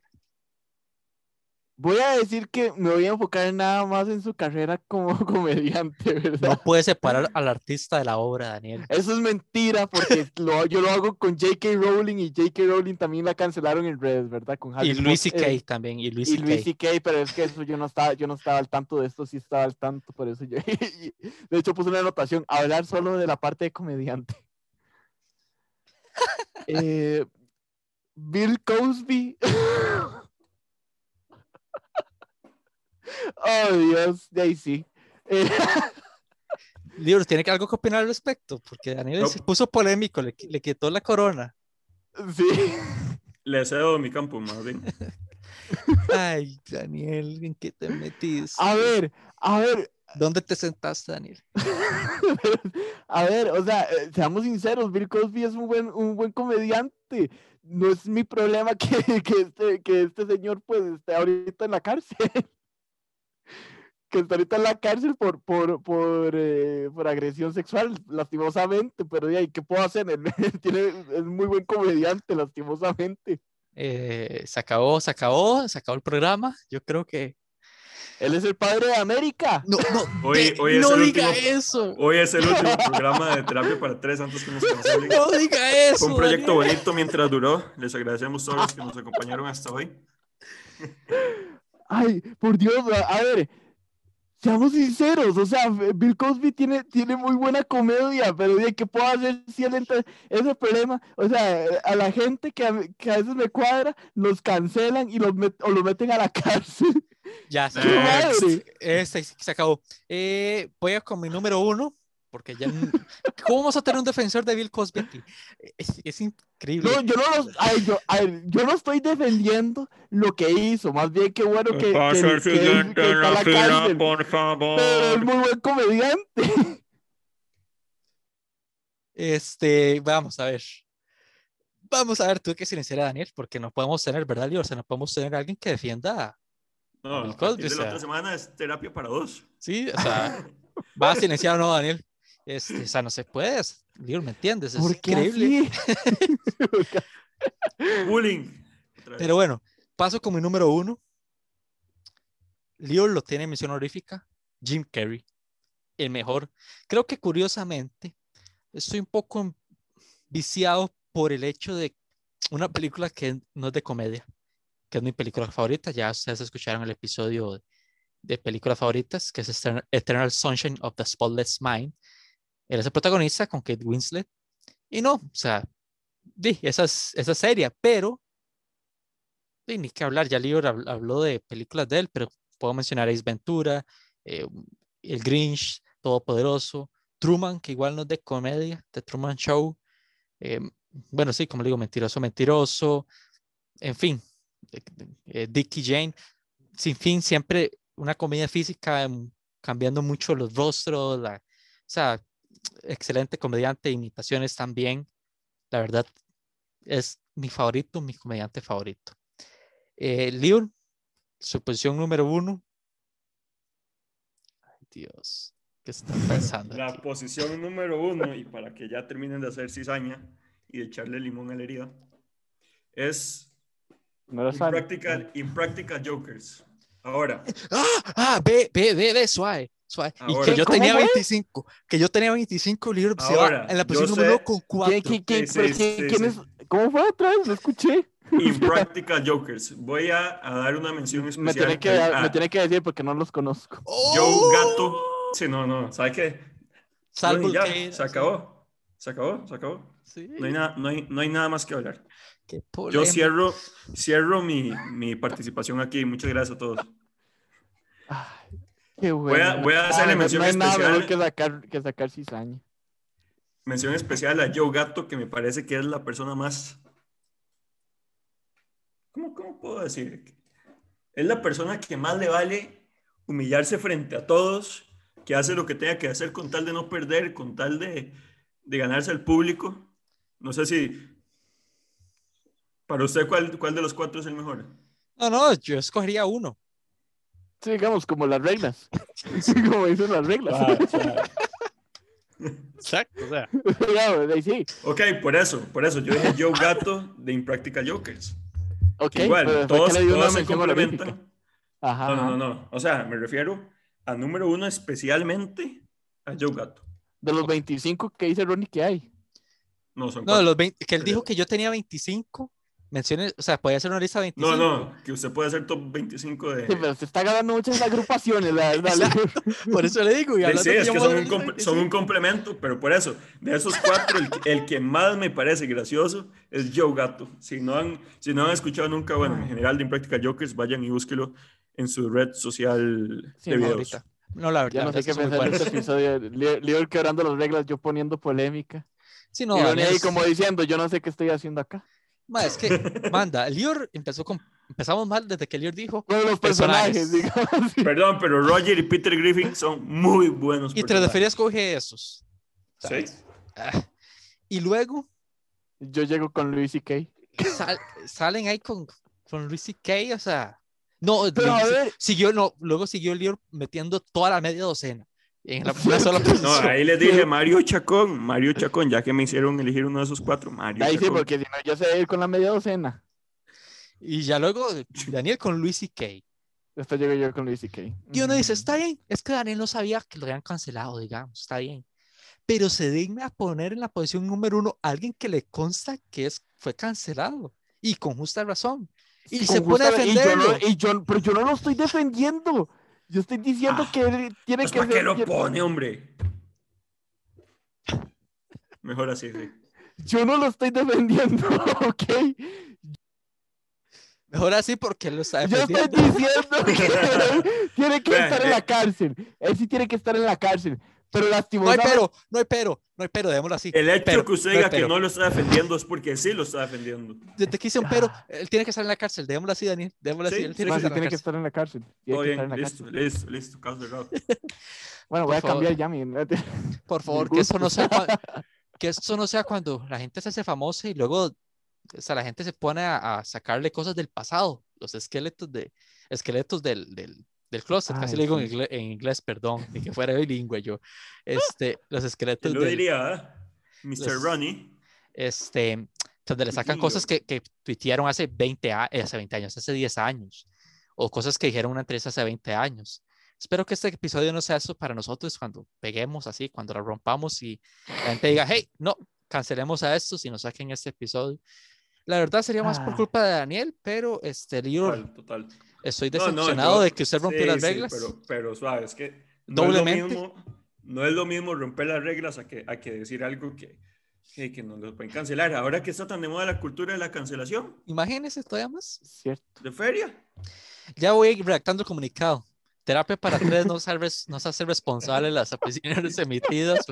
Voy a decir que me voy a enfocar nada más en su carrera como comediante, ¿verdad? No puedes separar al artista de la obra, Daniel. Eso es mentira porque lo- yo lo hago con J.K. Rowling y J.K. Rowling también la cancelaron en redes, ¿verdad? Con Y Harry Luis Potter, C.K. eh, también, y Luis y C.K. Luis C.K., pero es que eso yo no estaba, yo no estaba al tanto de esto, sí estaba al tanto, por eso yo, de hecho puse una anotación, hablar solo de la parte de comediante. Eh, Bill Cosby. Oh, Dios, de ahí sí. Eh, Libros, ¿tiene que algo que opinar al respecto? Porque Daniel se puso polémico, le quitó la corona. sí. Le cedo mi campo, más bien. Ay, Daniel, ¿en qué te metiste? A ver, a ver, ¿Dónde te sentaste, Daniel? A ver, o sea, eh, seamos sinceros, Bill Cosby es un buen, un buen comediante. No es mi problema que, que, este, que este señor pues esté ahorita en la cárcel. Que está ahorita en la cárcel por, por, por, eh, por agresión sexual, lastimosamente, pero de ahí, ¿qué puedo hacer? Él tiene, es muy buen comediante, lastimosamente. Eh, se acabó, se acabó, se acabó el programa. Yo creo que. Él es el padre de América. No, no, Hoy- de- hoy es no el diga último- eso. Hoy es el último programa de terapia para tres antes que nos cancelen. No diga eso. Fue un proyecto Daniel. bonito mientras duró. Les agradecemos a todos los que nos acompañaron hasta hoy. Ay, por Dios, a ver, seamos sinceros, o sea, Bill Cosby tiene, tiene muy buena comedia, pero ¿de qué puedo hacer si él entra? Ese problema, o sea, a la gente que a, que a veces me cuadra, los cancelan y los met- o los meten a la cárcel. Ya, se. Este se acabó. Eh, voy a con mi número uno, porque ya. ¿Cómo vamos a tener un defensor de Bill Cosby aquí? Es, es increíble. No, yo no los, ay, yo, a ver, yo no estoy defendiendo lo que hizo, más bien qué bueno que, que, Pasa que- el que siguiente está la la fila, cárcel, por favor. pero es muy buen comediante. Este, vamos a ver. Vamos a ver, tuve que silenciar a Daniel porque no podemos tener, ¿verdad, Leo? O sea, no podemos tener a alguien que defienda. No, a Cosby, la otra semana es terapia para dos. Sí, o sea, va a silenciar o no, Daniel. Este, o sea, no se puede. Leo, ¿me entiendes? Es ¿Por qué increíble. Bullying. Pero bueno, paso con mi número uno. Leo lo tiene en mención honorífica. Jim Carrey, el mejor. Creo que curiosamente estoy un poco viciado por el hecho de una película que no es de comedia, que es mi película favorita. Ya ustedes escucharon el episodio de, de películas favoritas, que es Etern- Eternal Sunshine of the Spotless Mind. Él es el protagonista con Kate Winslet. Y no, o sea, di, esa es, esa es seria, pero Sí, ni que hablar, ya hab- habló de películas de él, pero puedo mencionar Ace Ventura, eh, El Grinch, Todopoderoso, Truman, que igual no es de comedia, The Truman Show. eh, bueno, sí, como le digo, Mentiroso, Mentiroso, en fin, eh, Dickie Jane, sin fin, siempre una comedia física, em, cambiando mucho los rostros, la, o sea, excelente comediante, imitaciones también, la verdad, es mi favorito, mi comediante favorito. Eh, Leon, su posición número uno. Ay, Dios, ¿qué está pensando? La aquí? posición número uno, y para que ya terminen de hacer cizaña y de echarle limón a la herida, es No. Impractical, Impractical Jokers. Ahora, Ah, ah, ve, ve, ve, ve, suave, suave. y Ahora. que yo ¿Cómo tenía fue? 25, que yo tenía 25, Leon se va Ahora, en la posición número uno con 4. ¿Quién, quién, quién- Sí, sí, quién- sí, quién es? ¿Cómo fue otra vez? No escuché. Impractical Jokers. Voy a, a dar una mención especial. Me tiene, que, a me tiene que decir porque no los conozco. Joe Gato. Sí, no, no. ¿Sabe qué? Salvo Bueno, ya, que- se acabó. Se acabó, se acabó. Sí, No hay, nada, no, hay, no hay nada más que hablar. qué Yo cierro, cierro mi, mi participación aquí. Muchas gracias a todos. Voy a- voy a hacerle no- mención No hay nada especial. mejor que sacar, que sacar cizaña. Mención especial a Joe Gato, que me parece que es la persona más. ¿Cómo, cómo puedo decir? Es la persona que más le vale humillarse frente a todos, que hace lo que tenga que hacer con tal de no perder, con tal de, de ganarse al público. No sé si. Para usted, ¿cuál, ¿cuál de los cuatro es el mejor? No, no, yo escogería uno. Sí, digamos, como las reglas. como dicen las reglas. Exacto, o sea. Sí. Ok, por eso, por eso. Yo dije Joe Gato de Impractical Jokers. Ok, Que igual, pero todos, todos se complementan. Ajá. No, no, no, no. O sea, me refiero a número uno especialmente a Joe Gato. De los 25 que dice Ronnie que hay. No, son No, de cuatro. los 20, que él dijo que yo tenía 25 menciones, o sea, podía ser una lista de 25. No, no, que usted puede hacer top 25 de... Sí, pero se está ganando muchas agrupaciones, la verdad. Por eso le digo. Y Sí, es yo que son un, son un 25. complemento, pero por eso, de esos cuatro, el, que- el que más me parece gracioso es Joe Gato. Si no han, si no han escuchado nunca, bueno, en general de Impractical Jokers, vayan y búsquelo en su red social Sí, de videos. Ahorita. No, la verdad. Ya no sé qué pensar de este episodio. Quebrando las reglas, yo poniendo polémica. Sí, no, y es- como diciendo, yo no sé qué estoy haciendo acá. Ma, es que, manda, Lior empezó con, empezamos mal desde que Lior dijo, Con los personajes, digamos. Perdón, pero Roger y Peter Griffin son muy buenos y te personajes. referías coge esos. Sí. ¿sabes? Ah, Y luego Yo llego con Luis y Kay. sal- salen ahí con, con Luis C.K., o sea, no, Pero a Luis- ver, siguió, no, luego siguió Lior metiendo toda la media docena en la una sola No, posición. ahí les dije Mario Chacón, Mario Chacón, ya que me hicieron elegir uno de esos cuatro, Mario ahí sí, Chacón. porque si no, yo sé ir con la media docena. Y ya luego Daniel con Luis C.K. Después llego yo con Luis y Kay. Y uno dice, está bien, es que Daniel no sabía que lo habían cancelado, digamos, está bien. Pero se digna a poner en la posición número uno a alguien que le consta que es, fue cancelado. Y con justa razón. Y Con se pone a justa- y yo no- defenderlo. y yo- pero yo no lo estoy defendiendo. Yo estoy diciendo Ah, que él tiene Pues que ¿para qué ser- lo que- pone, hombre? Mejor así, sí. Yo no lo estoy defendiendo, ¿ok? Mejor así porque lo está Yo estoy diciendo que tiene que estar en la cárcel. Él sí tiene que estar en la cárcel. Pero No hay lastimosamente. pero, no hay pero, no hay pero, démoslo así. El hecho Pero, que usted no diga que no lo está defendiendo es porque sí lo está defendiendo. Desde que hice un pero, Ah. él tiene que estar en la cárcel, démoslo así, Daniel, démoslo así, Sí, él tiene que sí estar en tiene la que cárcel. estar en la cárcel. Tiene Todo que estar bien, en la listo, cárcel. listo, listo, caso cerrado. Bueno, voy Por a cambiar ya mi. Por favor, que eso no sea que esto no sea cuando la gente se hace famosa y luego o sea, la gente se pone a, a sacarle cosas del pasado, los esqueletos de esqueletos del, del, del closet, casi lo digo en, ingle- en inglés, perdón, ni que fuera bilingüe yo. Este, los esqueletos ¿Quién lo diría? ah? Mr. los- Ronnie. este, donde le sacan cosas que, que tuitearon hace 20, a- eh, hace 20 años, hace 10 años, o cosas que dijeron una entrevista hace 20 años. Espero que este episodio no sea eso para nosotros cuando peguemos así, cuando la rompamos y la gente diga, hey, no, cancelemos a estos y nos saquen este episodio. La verdad sería más por Ah. culpa de Daniel, pero este, yo Total, total. Estoy No, no, decepcionado yo- de que usted rompió sí, las sí, reglas. pero, pero suave, es que no Doblemente. Es lo mismo, no es lo mismo romper las reglas a que, a que decir algo que, que, que nos lo pueden cancelar. Ahora que está tan de moda la cultura de la cancelación, Imagínese todavía más. Cierto. de feria. Ya voy redactando el comunicado. Terapia para tres no no se hace responsable de las opiniones emitidas.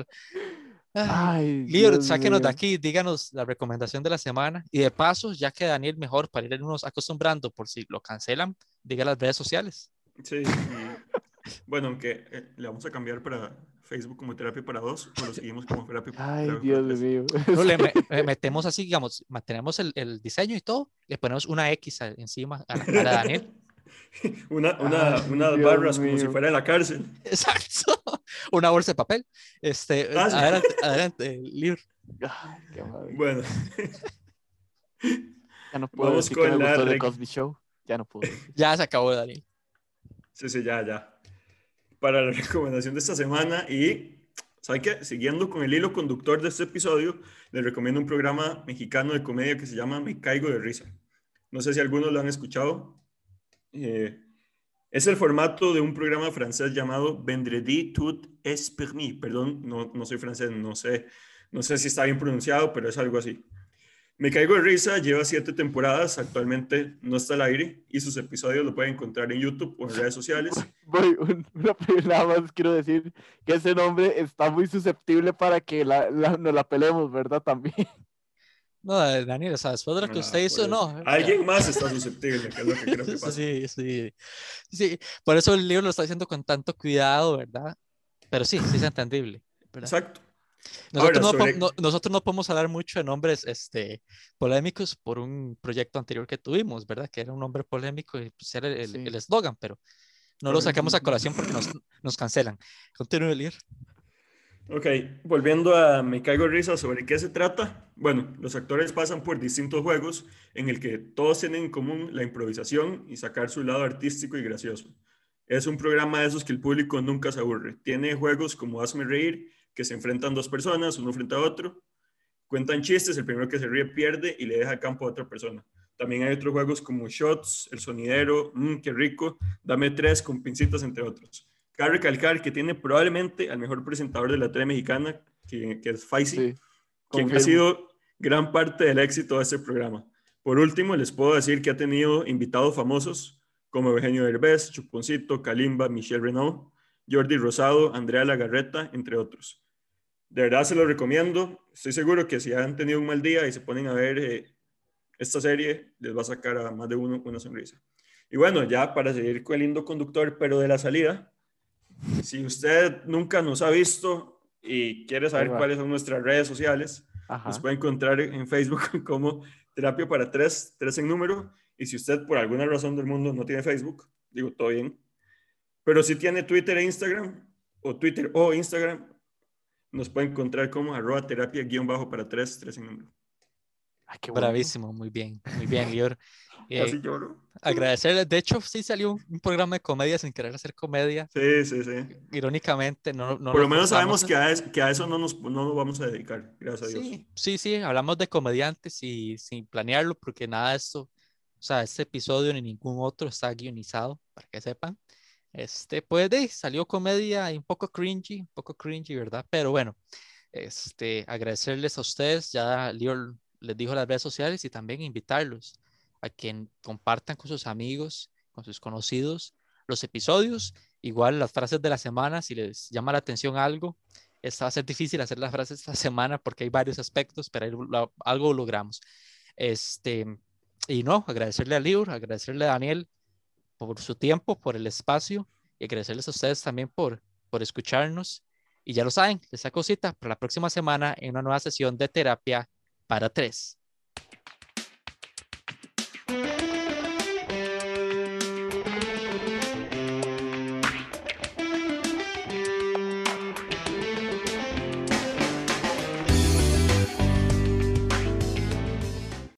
Ay. Lior, sáquenos de aquí, díganos la recomendación de la semana. Y de paso, ya que Daniel mejor para irnos acostumbrando por si lo cancelan, diga las redes sociales. Sí, y, bueno, aunque eh, le vamos a cambiar para Facebook como Terapia para Dos, o lo seguimos como Terapia, Ay, terapia Dios para mío. No, le eh, metemos así, digamos, mantenemos el, el diseño y todo, le ponemos una X a- encima a la cara de Daniel. Una, una, Ay, unas Dios barras como si mío. fuera en la cárcel. Exacto. Una bolsa de papel. Este, Ah, sí. adelante, adelante, madre. Bueno, Ya no puedo vamos decir que con me la gustó The rec- Cosby Show. Ya no puedo. Ya se acabó, Daniel. sí, sí, ya, ya. Para la recomendación de esta semana y, ¿saben qué? Siguiendo con el hilo conductor de este episodio, les recomiendo un programa mexicano de comedia que se llama Me Caigo de Risa. No sé si algunos lo han escuchado. Eh, es el formato de un programa francés llamado Vendredi tout est permis. Perdón, no, no soy francés, no sé, no sé si está bien pronunciado, pero es algo así. Me Caigo de Risa lleva siete temporadas, actualmente no está al aire y sus episodios lo pueden encontrar en YouTube o en redes sociales. Voy, un- una, nada más quiero decir que ese nombre está muy susceptible para que la, la- nos la pelemos, ¿verdad? También. No, Daniel, o sea, después de lo que Ah, usted hizo, por eso. no. Alguien más está susceptible, que es lo que creo que pasa. Sí, sí, sí. Por eso el libro lo está haciendo con tanto cuidado, ¿verdad? Pero sí, sí es entendible. ¿verdad? Exacto. Nosotros, Ahora, no, sobre- no- nosotros no podemos hablar mucho de nombres este, polémicos por un proyecto anterior que tuvimos, ¿verdad? Que era un nombre polémico y pues era el el- Sí. eslogan, pero no lo sacamos a colación porque nos, nos cancelan. Continúe, Lier. Ok, volviendo a Me Caigo ¿sobre qué se trata? Bueno, los actores pasan por distintos juegos en el que todos tienen en común la improvisación y sacar su lado artístico y gracioso. Es un programa de esos que el público nunca se aburre. Tiene juegos como Hazme Reír, que se enfrentan dos personas, uno frente a otro. Cuentan chistes, el primero que se ríe pierde y le deja el campo a otra persona. También hay otros juegos como Shots, El Sonidero, Mmm, qué rico, Dame tres con pincitas, entre otros. Cabe recalcar que tiene probablemente al mejor presentador de la tele mexicana, que, que es Faisy, Sí. quien ha sido gran parte del éxito de este programa. Por último, les puedo decir que ha tenido invitados famosos como Eugenio Derbez, Chuponcito, Kalimba, Michelle Renaud, Jordi Rosado, Andrea Lagarreta, entre otros. De verdad se lo recomiendo. Estoy seguro que si han tenido un mal día y se ponen a ver eh, esta serie, les va a sacar a más de uno una sonrisa. Y bueno, ya para seguir con el lindo conductor, pero de la salida, si usted nunca nos ha visto y quiere saber cuáles son nuestras redes sociales, Ajá. nos puede encontrar en Facebook como Terapia para Tres, tres en número. Y si usted por alguna razón del mundo no tiene Facebook, digo, todo bien. Pero si tiene Twitter e Instagram, o Twitter o Instagram, nos puede encontrar como arroba terapia guion bajo para tres, tres en número. Ay, qué bueno. Bravísimo, muy bien, muy bien, Lior. Eh, Casi lloro. agradecerle, de hecho, sí salió un, programa de comedia sin querer hacer comedia, Sí, sí, sí. irónicamente, no, no por lo nos menos sabemos que a, es- que a eso no nos, no nos vamos a dedicar, gracias a Dios. Sí, sí, sí, hablamos de comediantes y sin planearlo, porque nada de esto, o sea, este episodio ni ningún otro está guionizado, para que sepan. Este, pues de, salió comedia y un poco cringy, un poco cringy, ¿verdad? Pero bueno, este, agradecerles a ustedes, ya Leo les dijo las redes sociales y también invitarlos a que compartan con sus amigos, con sus conocidos los episodios, igual las frases de la semana, si les llama la atención algo, esta va a ser difícil hacer las frases esta semana porque hay varios aspectos, pero algo logramos. Este, y no, agradecerle a Lior, agradecerle a Daniel por su tiempo, por el espacio y agradecerles a ustedes también por, por escucharnos. Y ya lo saben, esa cosita para la próxima semana en una nueva sesión de terapia para tres.